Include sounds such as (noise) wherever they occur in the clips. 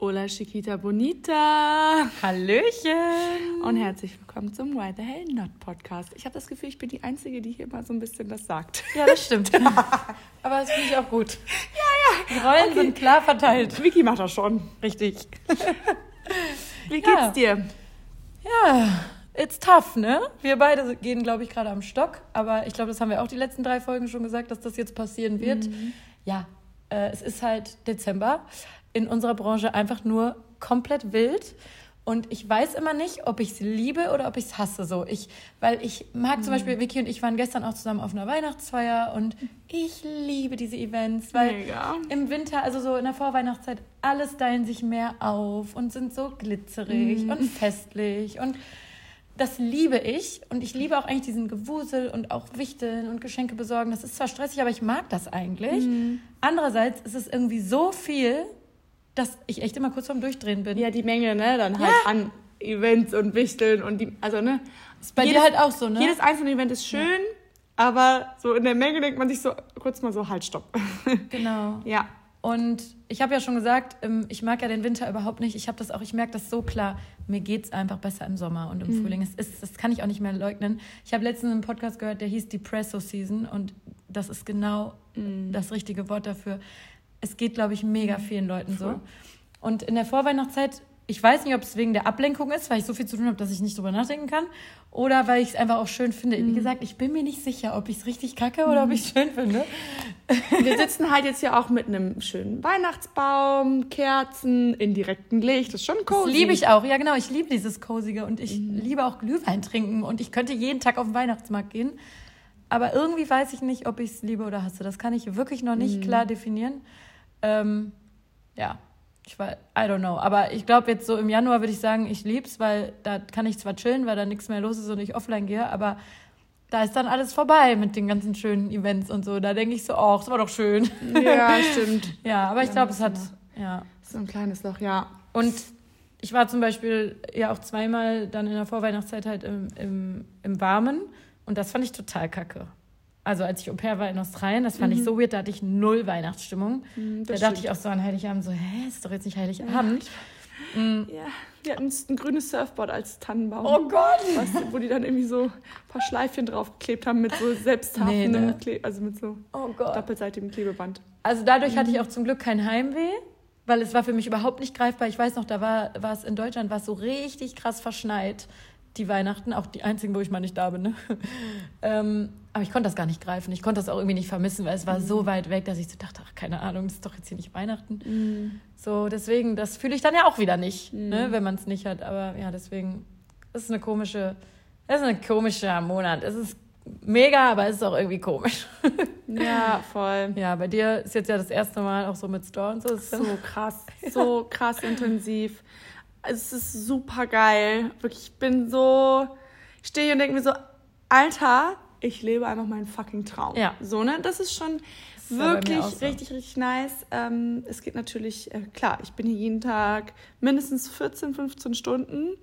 Hola Chiquita Bonita. Hallöchen. Und herzlich willkommen zum Why the Hell Not Podcast. Ich habe das Gefühl, ich bin die Einzige, die hier mal so ein bisschen das sagt. Ja, das stimmt. (laughs) Aber das finde ich auch gut. Ja, ja. Die Rollen okay. sind klar verteilt. Vicky macht das schon. Richtig. Wie geht's ja. dir? Ja, it's tough, ne? Wir beide gehen, glaube ich, gerade am Stock. Aber ich glaube, das haben wir auch die letzten drei Folgen schon gesagt, dass das jetzt passieren wird. Mhm. Ja, äh, es ist halt Dezember in unserer Branche einfach nur komplett wild. Und ich weiß immer nicht, ob ich es liebe oder ob ich es hasse. So, ich, weil ich mag mhm. zum Beispiel, Vicky und ich waren gestern auch zusammen auf einer Weihnachtsfeier und ich liebe diese Events, weil Mega. im Winter, also so in der Vorweihnachtszeit, alles stylen sich mehr auf und sind so glitzerig mhm. und festlich und das liebe ich und ich liebe auch eigentlich diesen Gewusel und auch Wichteln und Geschenke besorgen. Das ist zwar stressig, aber ich mag das eigentlich. Mhm. Andererseits ist es irgendwie so viel, dass ich echt immer kurz vorm Durchdrehen bin. Ja, die Menge, ne? Dann halt ja. an Events und Wichteln und die, also ne? Ist bei jedes, dir halt auch so, ne? Jedes einzelne Event ist schön, ja. aber so in der Menge denkt man sich so kurz mal so, halt, stopp. (laughs) Genau. ja. Und ich habe ja schon gesagt, ähm, ich mag ja den Winter überhaupt nicht. Ich habe das auch, ich merke das so klar. Mir geht es einfach besser im Sommer und im mhm. Frühling. Es ist, das kann ich auch nicht mehr leugnen. Ich habe letztens einen Podcast gehört, der hieß Depresso Season und das ist genau mhm. das richtige Wort dafür es geht, glaube ich, mega vielen Leuten so. Und in der Vorweihnachtszeit, ich weiß nicht, ob es wegen der Ablenkung ist, weil ich so viel zu tun habe, dass ich nicht drüber nachdenken kann, oder weil ich es einfach auch schön finde. Mhm. Wie gesagt, ich bin mir nicht sicher, ob ich es richtig kacke oder mhm. ob ich es schön finde. (laughs) Wir sitzen halt jetzt ja auch mit einem schönen Weihnachtsbaum, Kerzen, indirekten Licht. Das ist schon cozy. Das liebe ich auch. Ja, genau. Ich liebe dieses Cosige und ich mhm. liebe auch Glühwein trinken und ich könnte jeden Tag auf den Weihnachtsmarkt gehen. Aber irgendwie weiß ich nicht, ob ich es liebe oder hasse. Das kann ich wirklich noch nicht mhm. klar definieren. Ähm, ja, ich war, I don't know. Aber ich glaube, jetzt so im Januar würde ich sagen, ich lieb's, weil da kann ich zwar chillen, weil da nichts mehr los ist und ich offline gehe, aber da ist dann alles vorbei mit den ganzen schönen Events und so. Da denke ich so, oh, das war doch schön. Ja, (laughs) stimmt. ja, aber ich glaube, es hat, ja. So ein kleines Loch, ja. Und ich war zum Beispiel ja auch zweimal dann in der Vorweihnachtszeit halt im, im, im Warmen und das fand ich total kacke also als ich Au pair war in Australien, das fand mhm. ich so weird, da hatte ich null Weihnachtsstimmung. Mhm, da dachte ich auch so an Heiligabend so, hä, ist doch jetzt nicht Heiligabend. Ja. Mhm. ja. Wir hatten ein grünes Surfboard als Tannenbaum. Oh Gott! Du, wo die dann irgendwie so ein paar Schleifchen draufgeklebt haben mit so selbsthaftendem, nee, ne. Kle also mit so oh doppelseitigem Klebeband. Also dadurch hatte ich mhm. auch zum Glück kein Heimweh, weil es war für mich überhaupt nicht greifbar. Ich weiß noch, da war, war es in Deutschland, war es so richtig krass verschneit die Weihnachten, auch die einzigen, wo ich mal nicht da bin. Ne? (laughs) ähm, aber ich konnte das gar nicht greifen. Ich konnte das auch irgendwie nicht vermissen, weil es war mhm. so weit weg, dass ich so dachte, ach, keine Ahnung, das ist doch jetzt hier nicht Weihnachten. Mhm. So, deswegen, das fühle ich dann ja auch wieder nicht, mhm. ne, wenn man es nicht hat. Aber ja, deswegen, es ist eine komische, es ist ein komischer Monat. Es ist mega, aber es ist auch irgendwie komisch. (laughs) ja, voll. Ja, bei dir ist jetzt ja das erste Mal auch so mit Store und so. So krass, (laughs) so krass intensiv es ist super geil. Wirklich, ich bin so, ich stehe hier und denke mir so, Alter, ich lebe einfach meinen fucking Traum. Ja. So, ne? Das ist schon das wirklich so. richtig, richtig nice. Ähm, es geht natürlich, äh, klar, ich bin hier jeden Tag mindestens 14, 15 Stunden.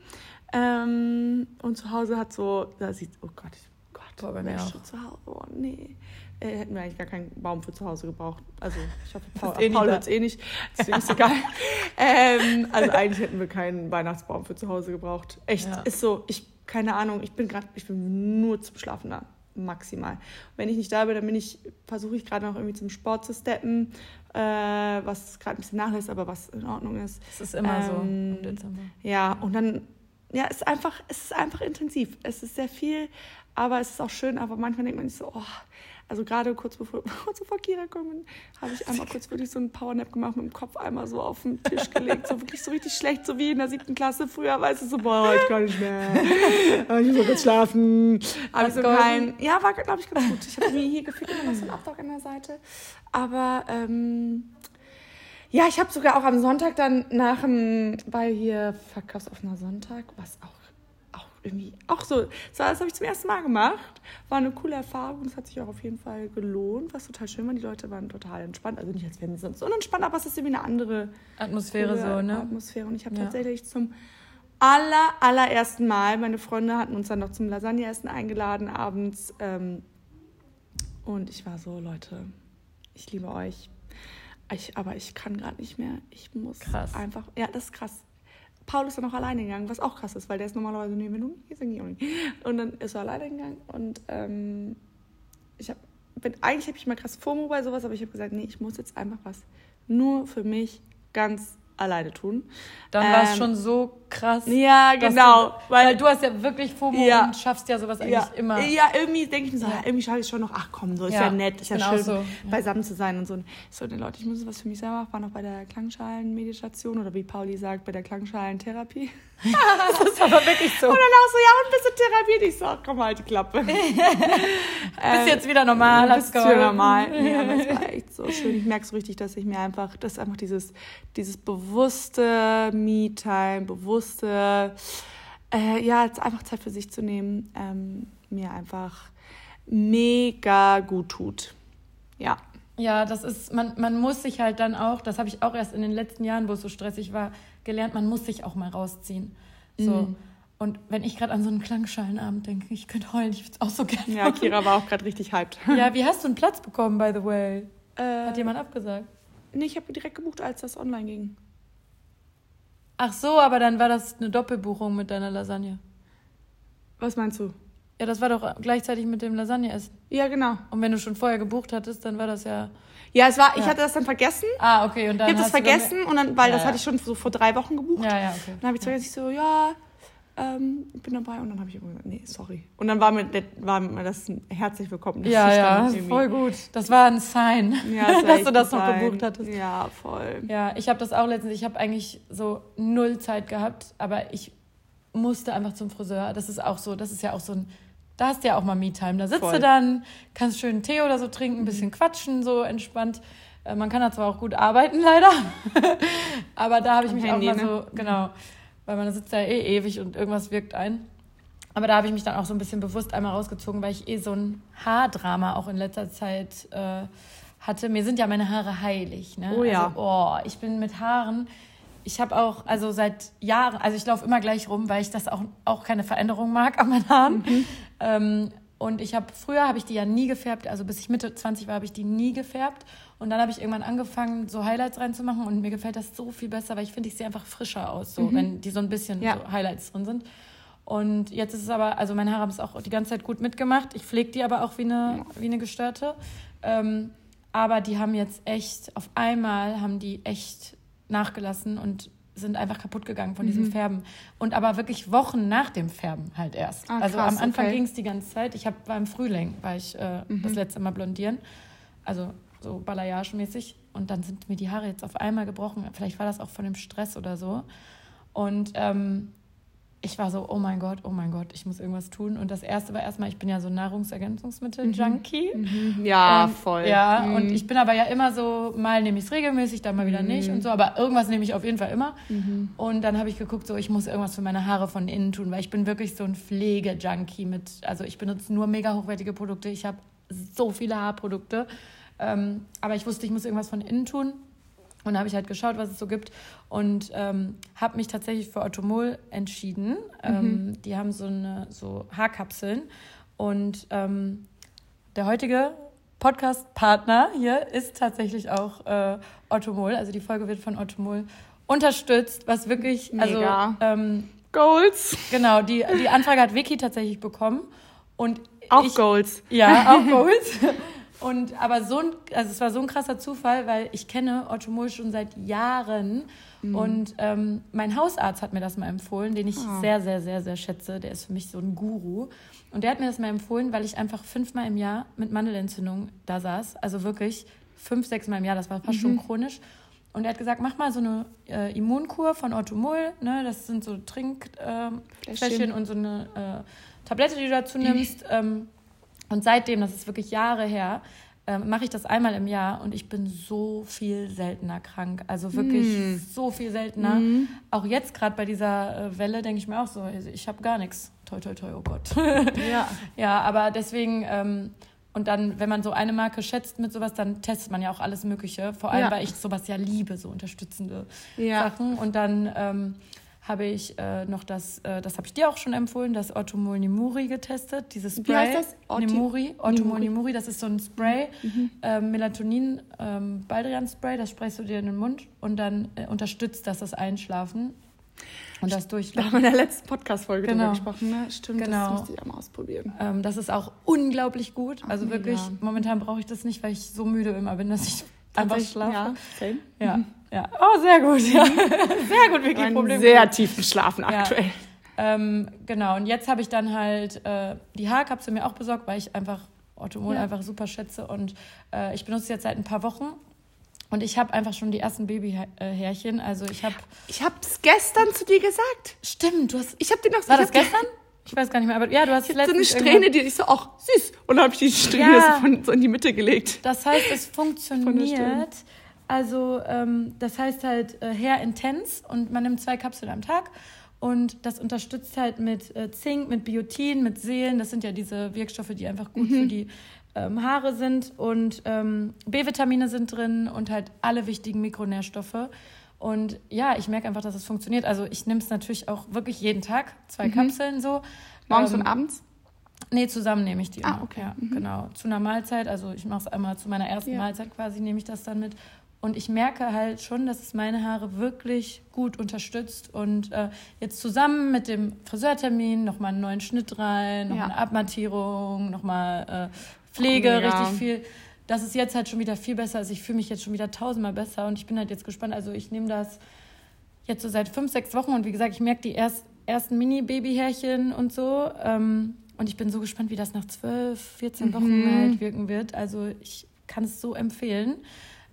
Ähm, und zu Hause hat so, da sieht, oh Gott, oh Gott, Boah, bei mir auch. zu Hause, oh nee äh, hätten wir eigentlich gar keinen Baum für zu Hause gebraucht. Also ich hoffe, Paul, eh Paul hat es eh nicht. Deswegen ist egal. (laughs) ähm, also eigentlich hätten wir keinen Weihnachtsbaum für zu Hause gebraucht. Echt, ja. ist so. Ich, keine Ahnung, ich bin gerade, ich bin nur zum Schlafen da. Maximal. Wenn ich nicht da bin, dann bin ich, versuche ich gerade noch irgendwie zum Sport zu steppen, äh, was gerade ein bisschen nachlässt, aber was in Ordnung ist. Das ist immer ähm, so im Dezember. Ja, und dann, ja, es ist einfach, es ist einfach intensiv. Es ist sehr viel, aber es ist auch schön, aber manchmal denkt man sich so, oh, also gerade kurz bevor, kurz (laughs) bevor Kira kommen, habe ich einmal kurz wirklich so einen Powernap gemacht, mit dem Kopf einmal so auf den Tisch gelegt, so wirklich so richtig schlecht, so wie in der siebten Klasse früher, weißt du, so, boah, ich kann nicht mehr, (laughs) ich muss jetzt schlafen. Ich so kein, ja, war, glaube ich, ganz gut. Ich habe mir hier gefühlt immer noch so einen Abdruck an der Seite, aber, ähm, ja, ich habe sogar auch am Sonntag dann nach dem, bei hier Verkaufsoffener Sonntag, was auch irgendwie auch so, das, habe ich zum ersten Mal gemacht. War eine coole Erfahrung. Das hat sich auch auf jeden Fall gelohnt. Was total schön war. Die Leute waren total entspannt. Also nicht, als wären sie sonst unentspannt, aber es ist irgendwie eine andere Atmosphäre so, ne? Atmosphäre. Und ich habe ja. tatsächlich zum aller, allerersten Mal, meine Freunde hatten uns dann noch zum Lasagne-Essen eingeladen abends. Ähm, und ich war so, Leute, ich liebe euch. Ich, aber ich kann gerade nicht mehr. Ich muss Krass. einfach. Ja, das ist krass. Paul ist dann auch alleine gegangen, was auch krass ist, weil der ist normalerweise, nee, wenn du nicht gehst. Und dann ist er alleine gegangen und ähm, ich habe, eigentlich habe ich mal krass FOMO bei sowas, aber ich habe gesagt, nee, ich muss jetzt einfach was nur für mich ganz alleine tun. Dann war es Ähm, schon so krass. Ja, genau. Du, weil du hast ja wirklich FOMO Ja. und schaffst ja sowas eigentlich ja, immer. Ja, irgendwie denke ich mir so, Ja. irgendwie schaffe ich schon noch, ach komm, so ist Ja, ja, nett, ist ja schön, so, beisammen zu sein und so. So, ne, Leute, ich muss was für mich selber machen, war noch bei der Klangschalen-Meditation oder wie Pauli sagt, bei der Klangschalen-Therapie. Das ist aber wirklich so. Und dann auch so, ja, und bist du therapiert? Ich so, ach komm, halt die Klappe. (laughs) Bist jetzt wieder normal, bist du geholfen. normal. Nee, aber es war (laughs) echt so schön. Ich merke so richtig, dass ich mir einfach, dass einfach dieses, dieses bewusste Me-Time, bewusste, äh, ja, jetzt einfach Zeit für sich zu nehmen, ähm, mir einfach mega gut tut. Ja. Ja, das ist, man, man muss sich halt dann auch, das habe ich auch erst in den letzten Jahren, wo es so stressig war, gelernt, man muss sich auch mal rausziehen. So. Mhm. Und wenn ich gerade an so einen Klangschalenabend denke, ich könnte heulen, ich würde es auch so gerne Ja, Kira war auch gerade richtig hyped. (laughs) Ja, wie hast du einen Platz bekommen, by the way? Äh, Hat jemand abgesagt? nee, ich habe direkt gebucht, als das online ging. Ach so, aber dann war das eine Doppelbuchung mit deiner Lasagne. Was meinst du? Ja, das war doch gleichzeitig mit dem Lasagne-Essen. Ja, genau. Und wenn du schon vorher gebucht hattest, dann war das ja. Ja, es war, ich Ja. hatte das dann vergessen. Ah, okay, und dann. Ich habe das vergessen und dann, weil Ja, das hatte ich schon so vor drei Wochen gebucht. Ja, ja, okay. Dann habe ich zwar ich so, ja, ähm, ich bin dabei. Und dann habe ich immer gesagt, nee, sorry. Und dann war mir, das- war mir das ein herzlich willkommen. dass Ja, ja, voll gut. Das war ein Sign, Ja, (laughs) das dass du das noch gebucht hattest. Ja, voll. Ja, ich habe das auch letztens. Ich habe eigentlich so null Zeit gehabt, aber ich musste einfach zum Friseur. Das ist auch so, das ist ja auch so ein. Da hast du ja auch mal Me-Time. Da sitzt Voll. du dann, kannst schön Tee oder so trinken, ein bisschen quatschen, so entspannt. Äh, Man kann da zwar auch gut arbeiten, (laughs) leider. aber da habe ich Am mich Handy, auch mal ne? so, genau, weil man sitzt da eh ewig und irgendwas wirkt ein. Aber da habe ich mich dann auch so ein bisschen bewusst einmal rausgezogen, weil ich eh so ein Haardrama auch in letzter Zeit äh, hatte. Mir sind ja meine Haare heilig. Ne? Oh ja. Also, oh, ich bin mit Haaren. Ich habe auch, also seit Jahren, also ich laufe immer gleich rum, weil ich das auch, auch keine Veränderung mag an meinen Haaren. Mhm. Ähm, und ich habe, früher habe ich die ja nie gefärbt, also bis ich Mitte 20 war, habe ich die nie gefärbt. Und dann habe ich irgendwann angefangen, so Highlights reinzumachen und mir gefällt das so viel besser, weil ich finde, ich sehe einfach frischer aus, so, wenn die so ein bisschen Mhm. Ja. so Highlights drin sind. Und jetzt ist es aber, also meine Haare haben es auch die ganze Zeit gut mitgemacht. Ich pflege die aber auch wie eine, wie eine gestörte. Ähm, aber die haben jetzt echt, auf einmal haben die echt nachgelassen und sind einfach kaputt gegangen von Mhm. diesem Färben. Und aber wirklich Wochen nach dem Färben halt erst. Ah, also krass, am Anfang okay. ging es die ganze Zeit. Ich hab, war im Frühling, war ich äh, Mhm. das letzte Mal blondieren. Also so Balayage-mäßig. Und dann sind mir die Haare jetzt auf einmal gebrochen. Vielleicht war das auch von dem Stress oder so. Und ähm, ich war so, oh mein Gott, oh mein Gott, ich muss irgendwas tun. Und das erste war erstmal, ich bin ja so Nahrungsergänzungsmittel-Junkie. Ja, Und- voll. Ja, Mhm. und ich bin aber ja immer so, mal nehme ich es regelmäßig, dann mal wieder nicht und so, aber irgendwas nehme ich auf jeden Fall immer. Mhm. Und dann habe ich geguckt, so ich muss irgendwas für meine Haare von innen tun, weil ich bin wirklich so ein Pflege-Junkie mit, also ich benutze nur mega hochwertige Produkte, ich habe so viele Haarprodukte, ähm, aber ich wusste, ich muss irgendwas von innen tun. Und da habe ich halt geschaut, was es so gibt und ähm, habe mich tatsächlich für Automol entschieden. Ähm, die haben so eine so Haarkapseln und ähm, der heutige Podcast-Partner hier ist tatsächlich auch äh, Ottomol. Also die Folge wird von Ottomol unterstützt, was wirklich, Mega. also Goals. genau, die, die Anfrage hat Vicky tatsächlich bekommen und Auch ich, Goals. ja, auch Goals. (laughs) Und aber so ein, also es war so ein krasser Zufall, weil ich kenne Ottomol schon seit Jahren und ähm, mein Hausarzt hat mir das mal empfohlen, den ich sehr, sehr, sehr, sehr schätze. Der ist für mich so ein Guru. Und der hat mir das mal empfohlen, weil ich einfach fünfmal im Jahr mit Mandelentzündung da saß. Also wirklich fünf, sechs Mal im Jahr, das war fast schon chronisch. Und er hat gesagt, mach mal so eine äh, Immunkur von Ottomol. Ne? Das sind so Trinkfläschchen Fläschchen. Fläschchen und so eine äh, Tablette, die du dazu nimmst. ähm, und seitdem, das ist wirklich Jahre her, ähm, mache ich das einmal im Jahr und ich bin so viel seltener krank. Also wirklich so viel seltener. Auch jetzt gerade bei dieser äh, Welle denke ich mir auch so, also ich habe gar nichts. Toi, toi, toi, oh Gott. (laughs) Ja. ja, aber deswegen, ähm, und dann, wenn man so eine Marke schätzt mit sowas, dann testet man ja auch alles Mögliche. Vor allem, Ja. weil ich sowas ja liebe, so unterstützende Ja. Sachen. Und dann ähm, habe ich äh, noch das, äh, das habe ich dir auch schon empfohlen, das Ottomol Nimuri getestet, dieses Spray. Wie heißt das? Otti- Nimuri, Ottomol Nimuri. Das ist so ein Spray, Mhm. ähm, Melatonin, ähm, Baldrian Spray, das sprayst du dir in den Mund und dann äh, unterstützt das das Einschlafen und das Da Durchschlafen. haben wir in der letzten Podcast-Folge Genau. drüber gesprochen, ne? Stimmt, Genau. das müsste ich auch mal ausprobieren. Ähm, das ist auch unglaublich gut. Also Ach, wirklich, momentan brauche ich das nicht, weil ich so müde immer bin, dass ich einfach schlafe. Ja, same. Ja, (laughs) ja. Oh, sehr gut. Ja. (laughs) Sehr gut, wirklich Problem. sehr tiefen Schlafen Ja. aktuell. Ähm, genau, und jetzt habe ich dann halt äh, die Haarkapsel mir auch besorgt, weil ich einfach Orthomol Ja. einfach super schätze. Und äh, ich benutze sie jetzt seit ein paar Wochen. Und ich habe einfach schon die ersten Babyhärchen. Also ich habe. Ich hab's gestern zu dir gesagt. Stimmt, du hast. Ich hab dir noch War das gestern? Ich weiß gar nicht mehr, aber ja, du hast Ich so eine Strähne, die ich so, ach, süß. Und dann habe ich die Strähne Ja. so, von, so in die Mitte gelegt. Das heißt, es funktioniert. Also, ähm, das heißt halt äh, Hair Intense und man nimmt zwei Kapseln am Tag. Und das unterstützt halt mit äh, Zink, mit Biotin, mit Seelen. Das sind ja diese Wirkstoffe, die einfach gut für die ähm, Haare sind. Und ähm, B-Vitamine sind drin und halt alle wichtigen Mikronährstoffe. Und ja, ich merke einfach, dass es funktioniert. Also ich nehme es natürlich auch wirklich jeden Tag, zwei Kapseln so. Morgens Ähm, und abends. Nee, zusammen nehme ich die. Ah, immer. okay. Ja, Mhm. genau. Zu einer Mahlzeit, also ich mache es einmal zu meiner ersten Ja. Mahlzeit quasi, nehme ich das dann mit. Und ich merke halt schon, dass es meine Haare wirklich gut unterstützt. Und äh, jetzt zusammen mit dem Friseurtermin nochmal einen neuen Schnitt rein, nochmal Ja. eine Abmattierung, nochmal äh, Pflege, Oh, mega. richtig viel. Das ist jetzt halt schon wieder viel besser. Also ich fühle mich jetzt schon wieder tausendmal besser. Und ich bin halt jetzt gespannt. Also ich nehme das jetzt so seit fünf, sechs Wochen und wie gesagt, ich merke die erst, ersten Mini-Babyhärchen und so. Ähm, und ich bin so gespannt, wie das nach zwölf, 14 Wochen Mhm. halt wirken wird. Also ich kann es so empfehlen.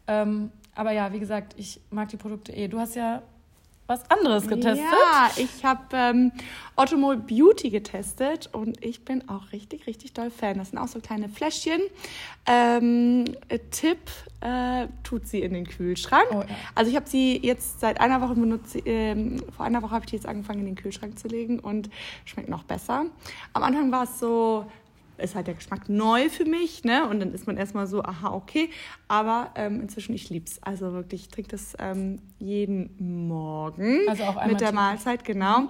Ähm, aber ja, wie gesagt, ich mag die Produkte eh. Du hast ja was anderes getestet. Ja, ich habe ähm, Ottomol Beauty getestet und ich bin auch richtig, richtig doll Fan. Das sind auch so kleine Fläschchen. Ähm, äh, Tipp, äh, tut sie in den Kühlschrank. Oh, ja. Also ich habe sie jetzt seit einer Woche benutzt. Ähm, vor einer Woche habe ich die jetzt angefangen in den Kühlschrank zu legen und schmeckt noch besser. Am Anfang war es so, ist halt der Geschmack neu für mich, ne? Und dann ist man erstmal so, aha, okay. Aber ähm, inzwischen, ich lieb's. Also wirklich, ich trinke das ähm, jeden Morgen Also auch mit der täglich. Mahlzeit, genau.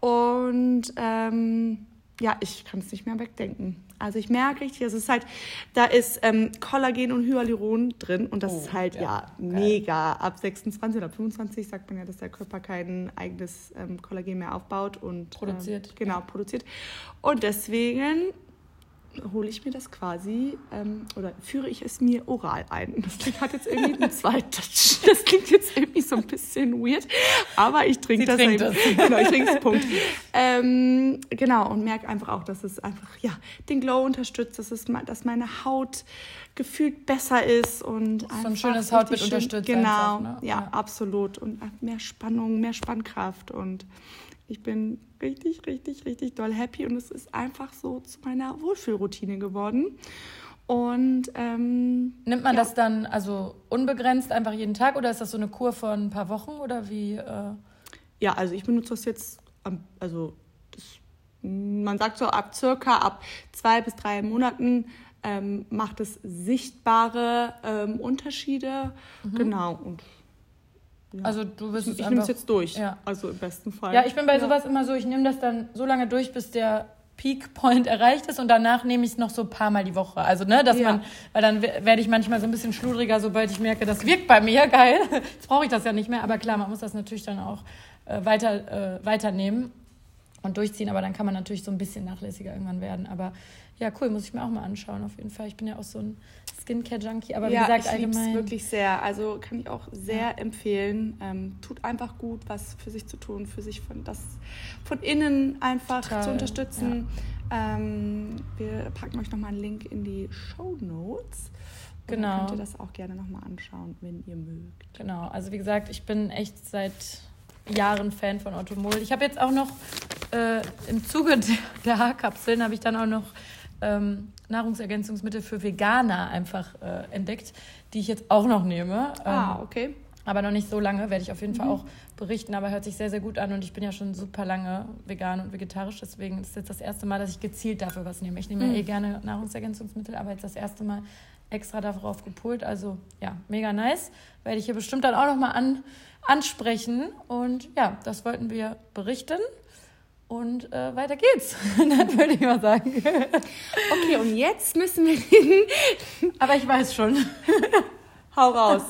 Und ähm, ja, ich kann es nicht mehr wegdenken. Also ich merke richtig, es ist halt, da ist ähm, Kollagen und Hyaluron drin und das Oh, ist halt ja, ja, geil. mega. Ab 26 oder 25 sagt man ja, dass der Körper kein eigenes ähm, Kollagen mehr aufbaut und Produziert. Ähm, genau, produziert. Und deswegen hole ich mir das quasi ähm, oder führe ich es mir oral ein. Das klingt, hat jetzt irgendwie einen Zweitouch. Das klingt jetzt irgendwie so ein bisschen weird, aber ich trinke das. trinkt eben. das. Genau, ich trinke es, Punkt. Ähm, genau, und merke einfach auch, dass es einfach ja, den Glow unterstützt, dass, es, dass meine Haut gefühlt besser ist und ein einfach schönes Hautbild schön- unterstützt Genau, einfach, ne? ja, Ja. absolut. Und mehr Spannung, mehr Spannkraft und ich bin richtig, richtig, richtig doll happy und es ist einfach so zu meiner Wohlfühlroutine geworden. Und ähm, Nimmt man Ja. das dann also unbegrenzt einfach jeden Tag oder ist das so eine Kur von ein paar Wochen oder wie? Äh, ja, also ich benutze das jetzt, also das, man sagt so ab circa ab zwei bis drei Monaten ähm, macht es sichtbare ähm, Unterschiede. Genau. Und ja. also du wirst es ich nehme es jetzt durch. Ja. Also im besten Fall. Ja, ich bin bei Ja. sowas immer so, ich nehme das dann so lange durch, bis der Peak Point (laughs) erreicht ist und danach nehme ich es noch so ein paar Mal die Woche. Also, ne, dass Ja. man, weil dann we- werde ich manchmal so ein bisschen schludriger, sobald ich merke, das wirkt bei mir, (laughs) geil. Jetzt brauche ich das ja nicht mehr. Aber klar, man muss das natürlich dann auch äh, weiter, äh, weiternehmen und durchziehen. Aber dann kann man natürlich so ein bisschen nachlässiger irgendwann werden. Aber ja, cool, muss ich mir auch mal anschauen, auf jeden Fall. Ich bin ja auch so ein Skincare-Junkie, aber wie ja, gesagt, ich allgemein. wirklich sehr. Also kann ich auch sehr empfehlen. Ähm, tut einfach gut, was für sich zu tun, für sich von das von innen einfach Total, zu unterstützen. Ähm, wir packen euch nochmal einen Link in die Show Notes. Genau. Dann könnt ihr das auch gerne nochmal anschauen, wenn ihr mögt. Genau, also wie gesagt, ich bin echt seit Jahren Fan von Ottomol. Ich habe jetzt auch noch äh, im Zuge der, der Haarkapseln habe ich dann auch noch ähm, Nahrungsergänzungsmittel für Veganer einfach äh, entdeckt, die ich jetzt auch noch nehme. ah, Ähm, okay. aber noch nicht so lange, werde ich auf jeden Fall Mhm. auch berichten, aber hört sich sehr, sehr gut an und ich bin ja schon super lange vegan und vegetarisch, deswegen ist jetzt das erste Mal, dass ich gezielt dafür was nehme. Ich nehme Mhm. ja eh gerne Nahrungsergänzungsmittel, aber jetzt das erste Mal extra darauf gepolt. Also ja, mega nice. Werde ich hier bestimmt dann auch nochmal an, ansprechen. Und ja, das wollten wir berichten. Und äh, weiter geht's. (laughs) dann würde ich mal sagen. okay, und jetzt müssen wir reden. Aber ich weiß schon. (laughs) Hau raus.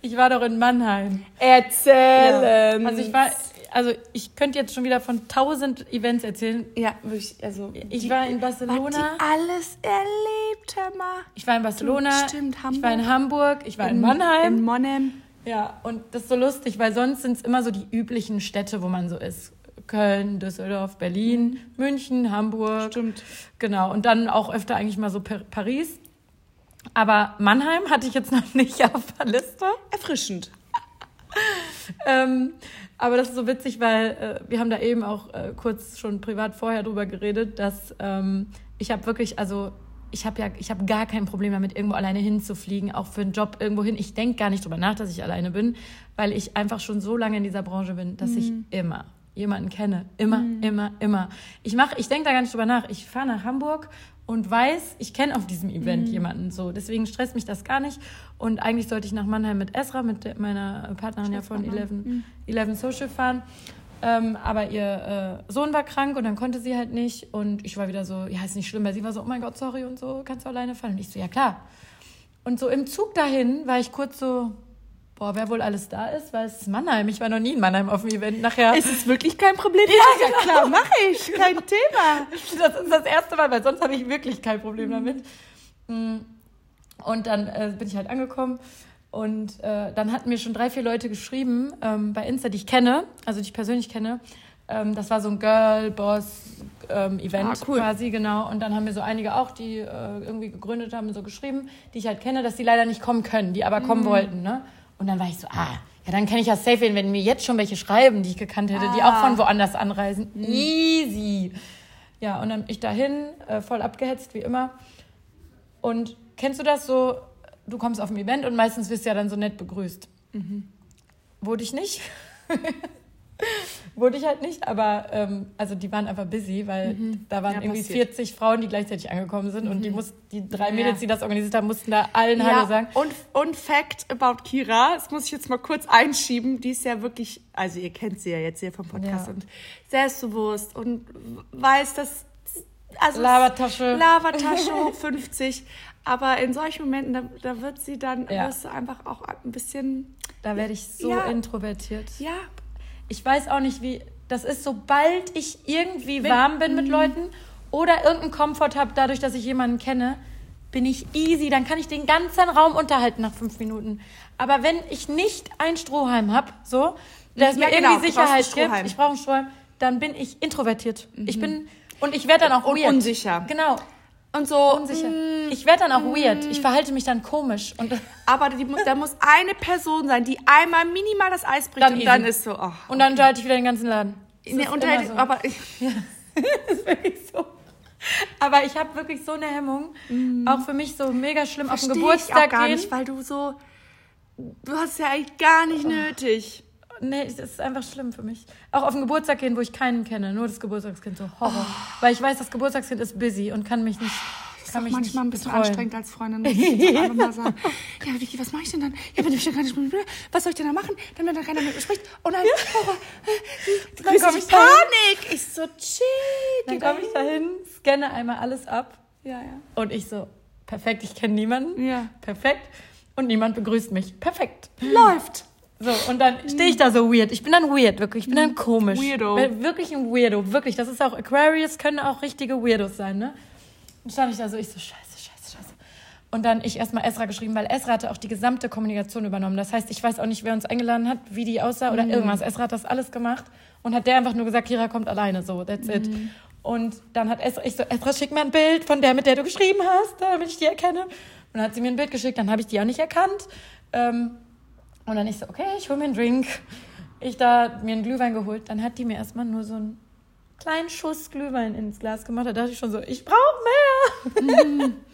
Ich war doch in Mannheim. Erzählen. Ja. Also ich war, also ich könnte jetzt schon wieder von tausend Events erzählen. Ja, wirklich. Also ich die, war in Barcelona. Was die alles erlebt, hör mal. Ich war in Barcelona. Stimmt, Hamburg. Ich war in Hamburg. Ich war in, in Mannheim. In Monheim. Ja, und das ist so lustig, weil sonst sind es immer so die üblichen Städte, wo man so ist. Köln, Düsseldorf, Berlin, mhm. München, Hamburg. Stimmt. Genau. Und dann auch öfter eigentlich mal so Paris. Aber Mannheim hatte ich jetzt noch (laughs) nicht auf der Liste. Erfrischend. (laughs) ähm, aber das ist so witzig, weil äh, wir haben da eben auch äh, kurz schon privat vorher drüber geredet, dass ähm, ich habe wirklich, also ich habe ja, ich habe gar kein Problem damit, irgendwo alleine hinzufliegen, auch für einen Job irgendwo hin. Ich denke gar nicht drüber nach, dass ich alleine bin, weil ich einfach schon so lange in dieser Branche bin, dass mhm. ich immer jemanden kenne. Immer, mhm. immer, immer. Ich mache, ich denke da gar nicht drüber nach. Ich fahre nach Hamburg und weiß, ich kenne auf diesem Event mhm. jemanden so. Deswegen stresst mich das gar nicht. Und eigentlich sollte ich nach Mannheim mit Esra, mit meiner Partnerin ja von Eleven, mhm. Eleven Social fahren. Ähm, aber ihr äh, Sohn war krank und dann konnte sie halt nicht. Und ich war wieder so, ja, ist nicht schlimm, weil sie war so, oh mein Gott, sorry und so, kannst du alleine fahren? Und ich so, ja klar. Und so im Zug dahin war ich kurz so, boah, wer wohl alles da ist, weil es ist Mannheim. Ich war noch nie in Mannheim auf dem Event. Nachher. Ist es wirklich kein Problem? Ja, ja klar, mache ich. Kein Thema. Das ist das erste Mal, weil sonst habe ich wirklich kein Problem damit. Mm. Und dann äh, bin ich halt angekommen. Und äh, dann hatten mir schon drei, vier Leute geschrieben ähm, bei Insta, die ich kenne, also die ich persönlich kenne. Ähm, das war so ein Girl-Boss-Event ähm, ah, cool. quasi, genau. Und dann haben mir so einige auch, die äh, irgendwie gegründet haben, so geschrieben, die ich halt kenne, dass die leider nicht kommen können, die aber kommen mhm. wollten. Ne? Und dann war ich so, ah, ja, dann kann ich ja safe werden, wenn mir jetzt schon welche schreiben, die ich gekannt hätte, ah. die auch von woanders anreisen. Mhm. Easy. Ja, und dann bin ich dahin, äh, voll abgehetzt, wie immer. Und kennst du das so, du kommst auf ein Event und meistens wirst du ja dann so nett begrüßt. Mhm. Wurde ich nicht. (laughs) (laughs) Wurde ich halt nicht, aber ähm, also die waren einfach busy, weil mhm. da waren ja, irgendwie passiert. 40 Frauen, die gleichzeitig angekommen sind mhm. und die mhm. mussten, die drei Mädels, die das organisiert haben, mussten da allen ja. Hallo sagen. Und, und Fact about Kira, das muss ich jetzt mal kurz einschieben, die ist ja wirklich, also ihr kennt sie ja jetzt hier vom Podcast ja. und selbstbewusst und weiß, dass also Lavatasche. Lavatasche 50. Aber in solchen Momenten, da, da wird sie dann, ja. wirst du einfach auch ein bisschen. Da werde ich so ja. introvertiert. Ja, ich weiß auch nicht, wie das ist, sobald ich irgendwie bin, warm bin mit mhm. Leuten oder irgendeinen Komfort habe, dadurch, dass ich jemanden kenne, bin ich easy. Dann kann ich den ganzen Raum unterhalten nach fünf Minuten. Aber wenn ich nicht ein Strohhalm habe, so, der es ja, mir genau, irgendwie Sicherheit gibt, ich brauche einen Strohhalm, dann bin ich introvertiert. Mhm. Ich bin und ich werde dann auch weird. unsicher. Genau und so. Unsicher. Mm, ich werde dann auch mm. weird. Ich verhalte mich dann komisch. Und (laughs) aber die, da muss eine Person sein, die einmal minimal das Eis bricht dann und dann ist so. Oh, okay. Und dann unterhalte ich wieder den ganzen Laden. Nee, unterhalte, so. aber ich, (laughs) ja. das ist wirklich so. Aber ich habe wirklich so eine Hemmung. Mm. Auch für mich so mega schlimm Versteh auf den Geburtstag ich auch gar gehen. nicht, weil du so. Du hast ja eigentlich gar nicht oh. nötig. Nee, das ist einfach schlimm für mich. Auch auf den Geburtstag gehen, wo ich keinen kenne, nur das Geburtstagskind, so Horror. Oh. Weil ich weiß, das Geburtstagskind ist busy und kann mich nicht. Das kann ist mich manchmal ein bisschen betreuen. anstrengend als Freundin, muss ich jetzt einfach mal sagen. (laughs) Ja, Vicky, was mache ich denn dann? Ja, wenn ich ja gar nicht was soll ich denn da machen, wenn mir dann keiner mit mir spricht? Und dann, Horror. Dann komme ich Panik. Ich so, chill. Dann komme ich dahin, scanne einmal alles ab. Ja, ja. Und ich so, perfekt, ich kenne niemanden. Ja. Perfekt. Und niemand begrüßt mich. Perfekt. Läuft. So, und dann stehe ich da so weird. Ich bin dann weird, wirklich. Ich bin dann komisch. Weirdo. Wirklich ein Weirdo, wirklich. Das ist auch, Aquarius können auch richtige Weirdos sein, ne? Und stand ich da so, ich so, scheiße, scheiße, scheiße. Und dann ich erstmal Esra geschrieben, weil Esra hatte auch die gesamte Kommunikation übernommen. Das heißt, ich weiß auch nicht, wer uns eingeladen hat, wie die aussah oder mhm. irgendwas. Esra hat das alles gemacht und hat der einfach nur gesagt, Kira kommt alleine, so, that's it. Mhm. Und dann hat Esra, ich so, Esra, schick mir ein Bild von der, mit der du geschrieben hast, damit ich die erkenne. Und dann hat sie mir ein Bild geschickt, dann habe ich die auch nicht erkannt. Ähm, und dann ich so, okay, ich hole mir einen Drink. Ich da mir einen Glühwein geholt. Dann hat die mir erstmal nur so einen kleinen Schuss Glühwein ins Glas gemacht. Da dachte ich schon so, ich brauche mehr. (laughs)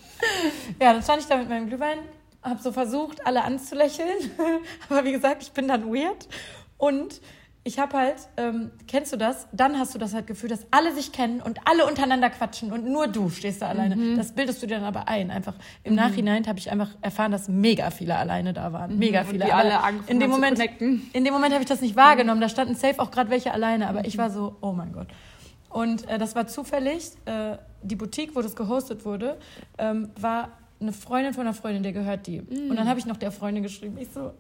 Ja, dann stand ich da mit meinem Glühwein, habe so versucht, alle anzulächeln. (laughs) Aber wie gesagt, ich bin dann weird. Und ich habe halt, ähm, kennst du das? Dann hast du das halt Gefühl, dass alle sich kennen und alle untereinander quatschen und nur du stehst da alleine. Mhm. Das bildest du dir dann aber ein. Einfach im Nachhinein habe ich einfach erfahren, dass mega viele alleine da waren. Mega Mhm. Und viele. die Aber alle angefangen in dem Moment, in dem Moment habe ich das nicht wahrgenommen. Da standen safe auch gerade welche alleine, aber ich war so, oh mein Gott. Und äh, das war zufällig, äh, die Boutique, wo das gehostet wurde, ähm, war eine Freundin von einer Freundin, der gehört die. Und dann habe ich noch der Freundin geschrieben, ich so,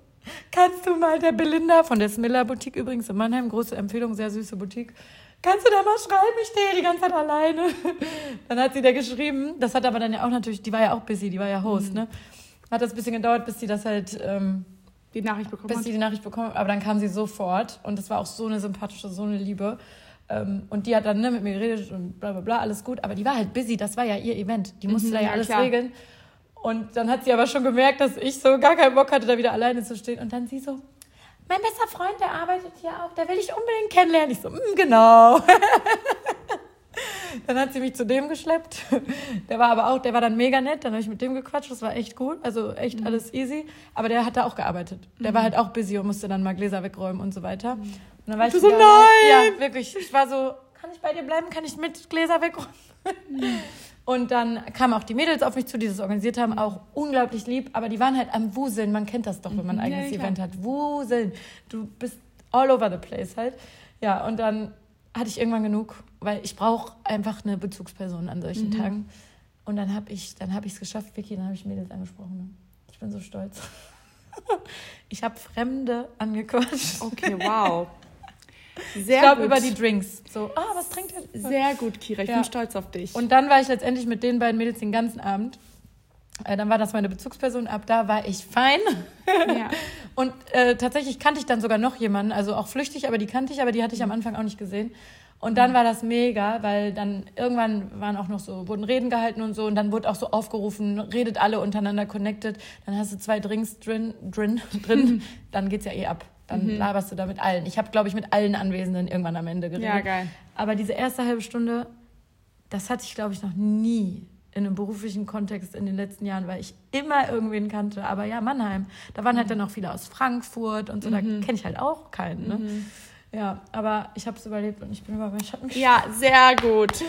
kannst du mal der Belinda von der Smiller Boutique übrigens in Mannheim, große Empfehlung, sehr süße Boutique, kannst du da mal schreiben, ich stehe die ganze Zeit alleine. (laughs) Dann hat sie da geschrieben, das hat aber dann ja auch natürlich, die war ja auch busy, die war ja Host, ne? Hat das ein bisschen gedauert, bis sie das halt... Ähm, Die Nachricht bekommen bis hat. sie die Nachricht bekommen, aber dann kam sie sofort und das war auch so eine sympathische, so eine Liebe. Ähm, und die hat dann ne, mit mir geredet und bla bla bla, alles gut. Aber die war halt busy, das war ja ihr Event. Die musste Mhm, da ja ja, alles klar. regeln. Und dann hat sie aber schon gemerkt, dass ich so gar keinen Bock hatte, da wieder alleine zu stehen. Und dann sie so, mein bester Freund, der arbeitet hier auch, der will ich unbedingt kennenlernen. Ich so, "Mm, genau. (laughs) Dann hat sie mich zu dem geschleppt. Der war aber auch, der war dann mega nett. Dann habe ich mit dem gequatscht. Das war echt gut. Also echt alles easy. Aber der hat da auch gearbeitet. Der war halt auch busy und musste dann mal Gläser wegräumen und so weiter. Und dann war ich du so, nein! Ja, wirklich. Ich war so, kann ich bei dir bleiben? Kann ich mit Gläser wegräumen? Und dann kamen auch die Mädels auf mich zu, die das organisiert haben, auch unglaublich lieb. Aber die waren halt am Wuseln. Man kennt das doch, wenn man ein Ja, eigenes ja. Event hat. Wuseln. Du bist all over the place halt. Ja, und dann hatte ich irgendwann genug, weil ich brauche einfach eine Bezugsperson an solchen Mhm. Tagen. Und dann habe ich dann habe ich es geschafft, Vicky, dann habe ich Mädels angesprochen. ne? Ich bin so stolz. (laughs) Ich habe Fremde angequatscht. Okay, wow. Sehr ich glaube über die Drinks. So, ah, was trinkt ihr? Sehr gut, Kira. Ich Ja. bin stolz auf dich. Und dann war ich letztendlich mit den beiden Mädels den ganzen Abend. Äh, dann war das meine Bezugsperson. Ab da war ich fein. ja. (laughs) Und äh, tatsächlich kannte ich dann sogar noch jemanden, also auch flüchtig, aber die kannte ich, aber die hatte ich am Anfang auch nicht gesehen. Und dann war das mega, weil dann irgendwann waren auch noch so, wurden Reden gehalten und so und dann wurde auch so aufgerufen, redet alle untereinander connected, dann hast du zwei Drinks drin, drin, drin (laughs) dann geht's ja eh ab. Dann laberst du da mit allen. Ich habe, glaube ich, mit allen Anwesenden irgendwann am Ende geredet. Ja, geil. Aber diese erste halbe Stunde, das hatte ich, glaube ich, noch nie in einem beruflichen Kontext in den letzten Jahren, weil ich immer irgendwen kannte. Aber ja, Mannheim. Da waren halt dann auch viele aus Frankfurt und so. Da kenne ich halt auch keinen. Ne? Ja, aber ich habe es überlebt und ich bin über meinen Schatten. Ja, sehr gut. (laughs)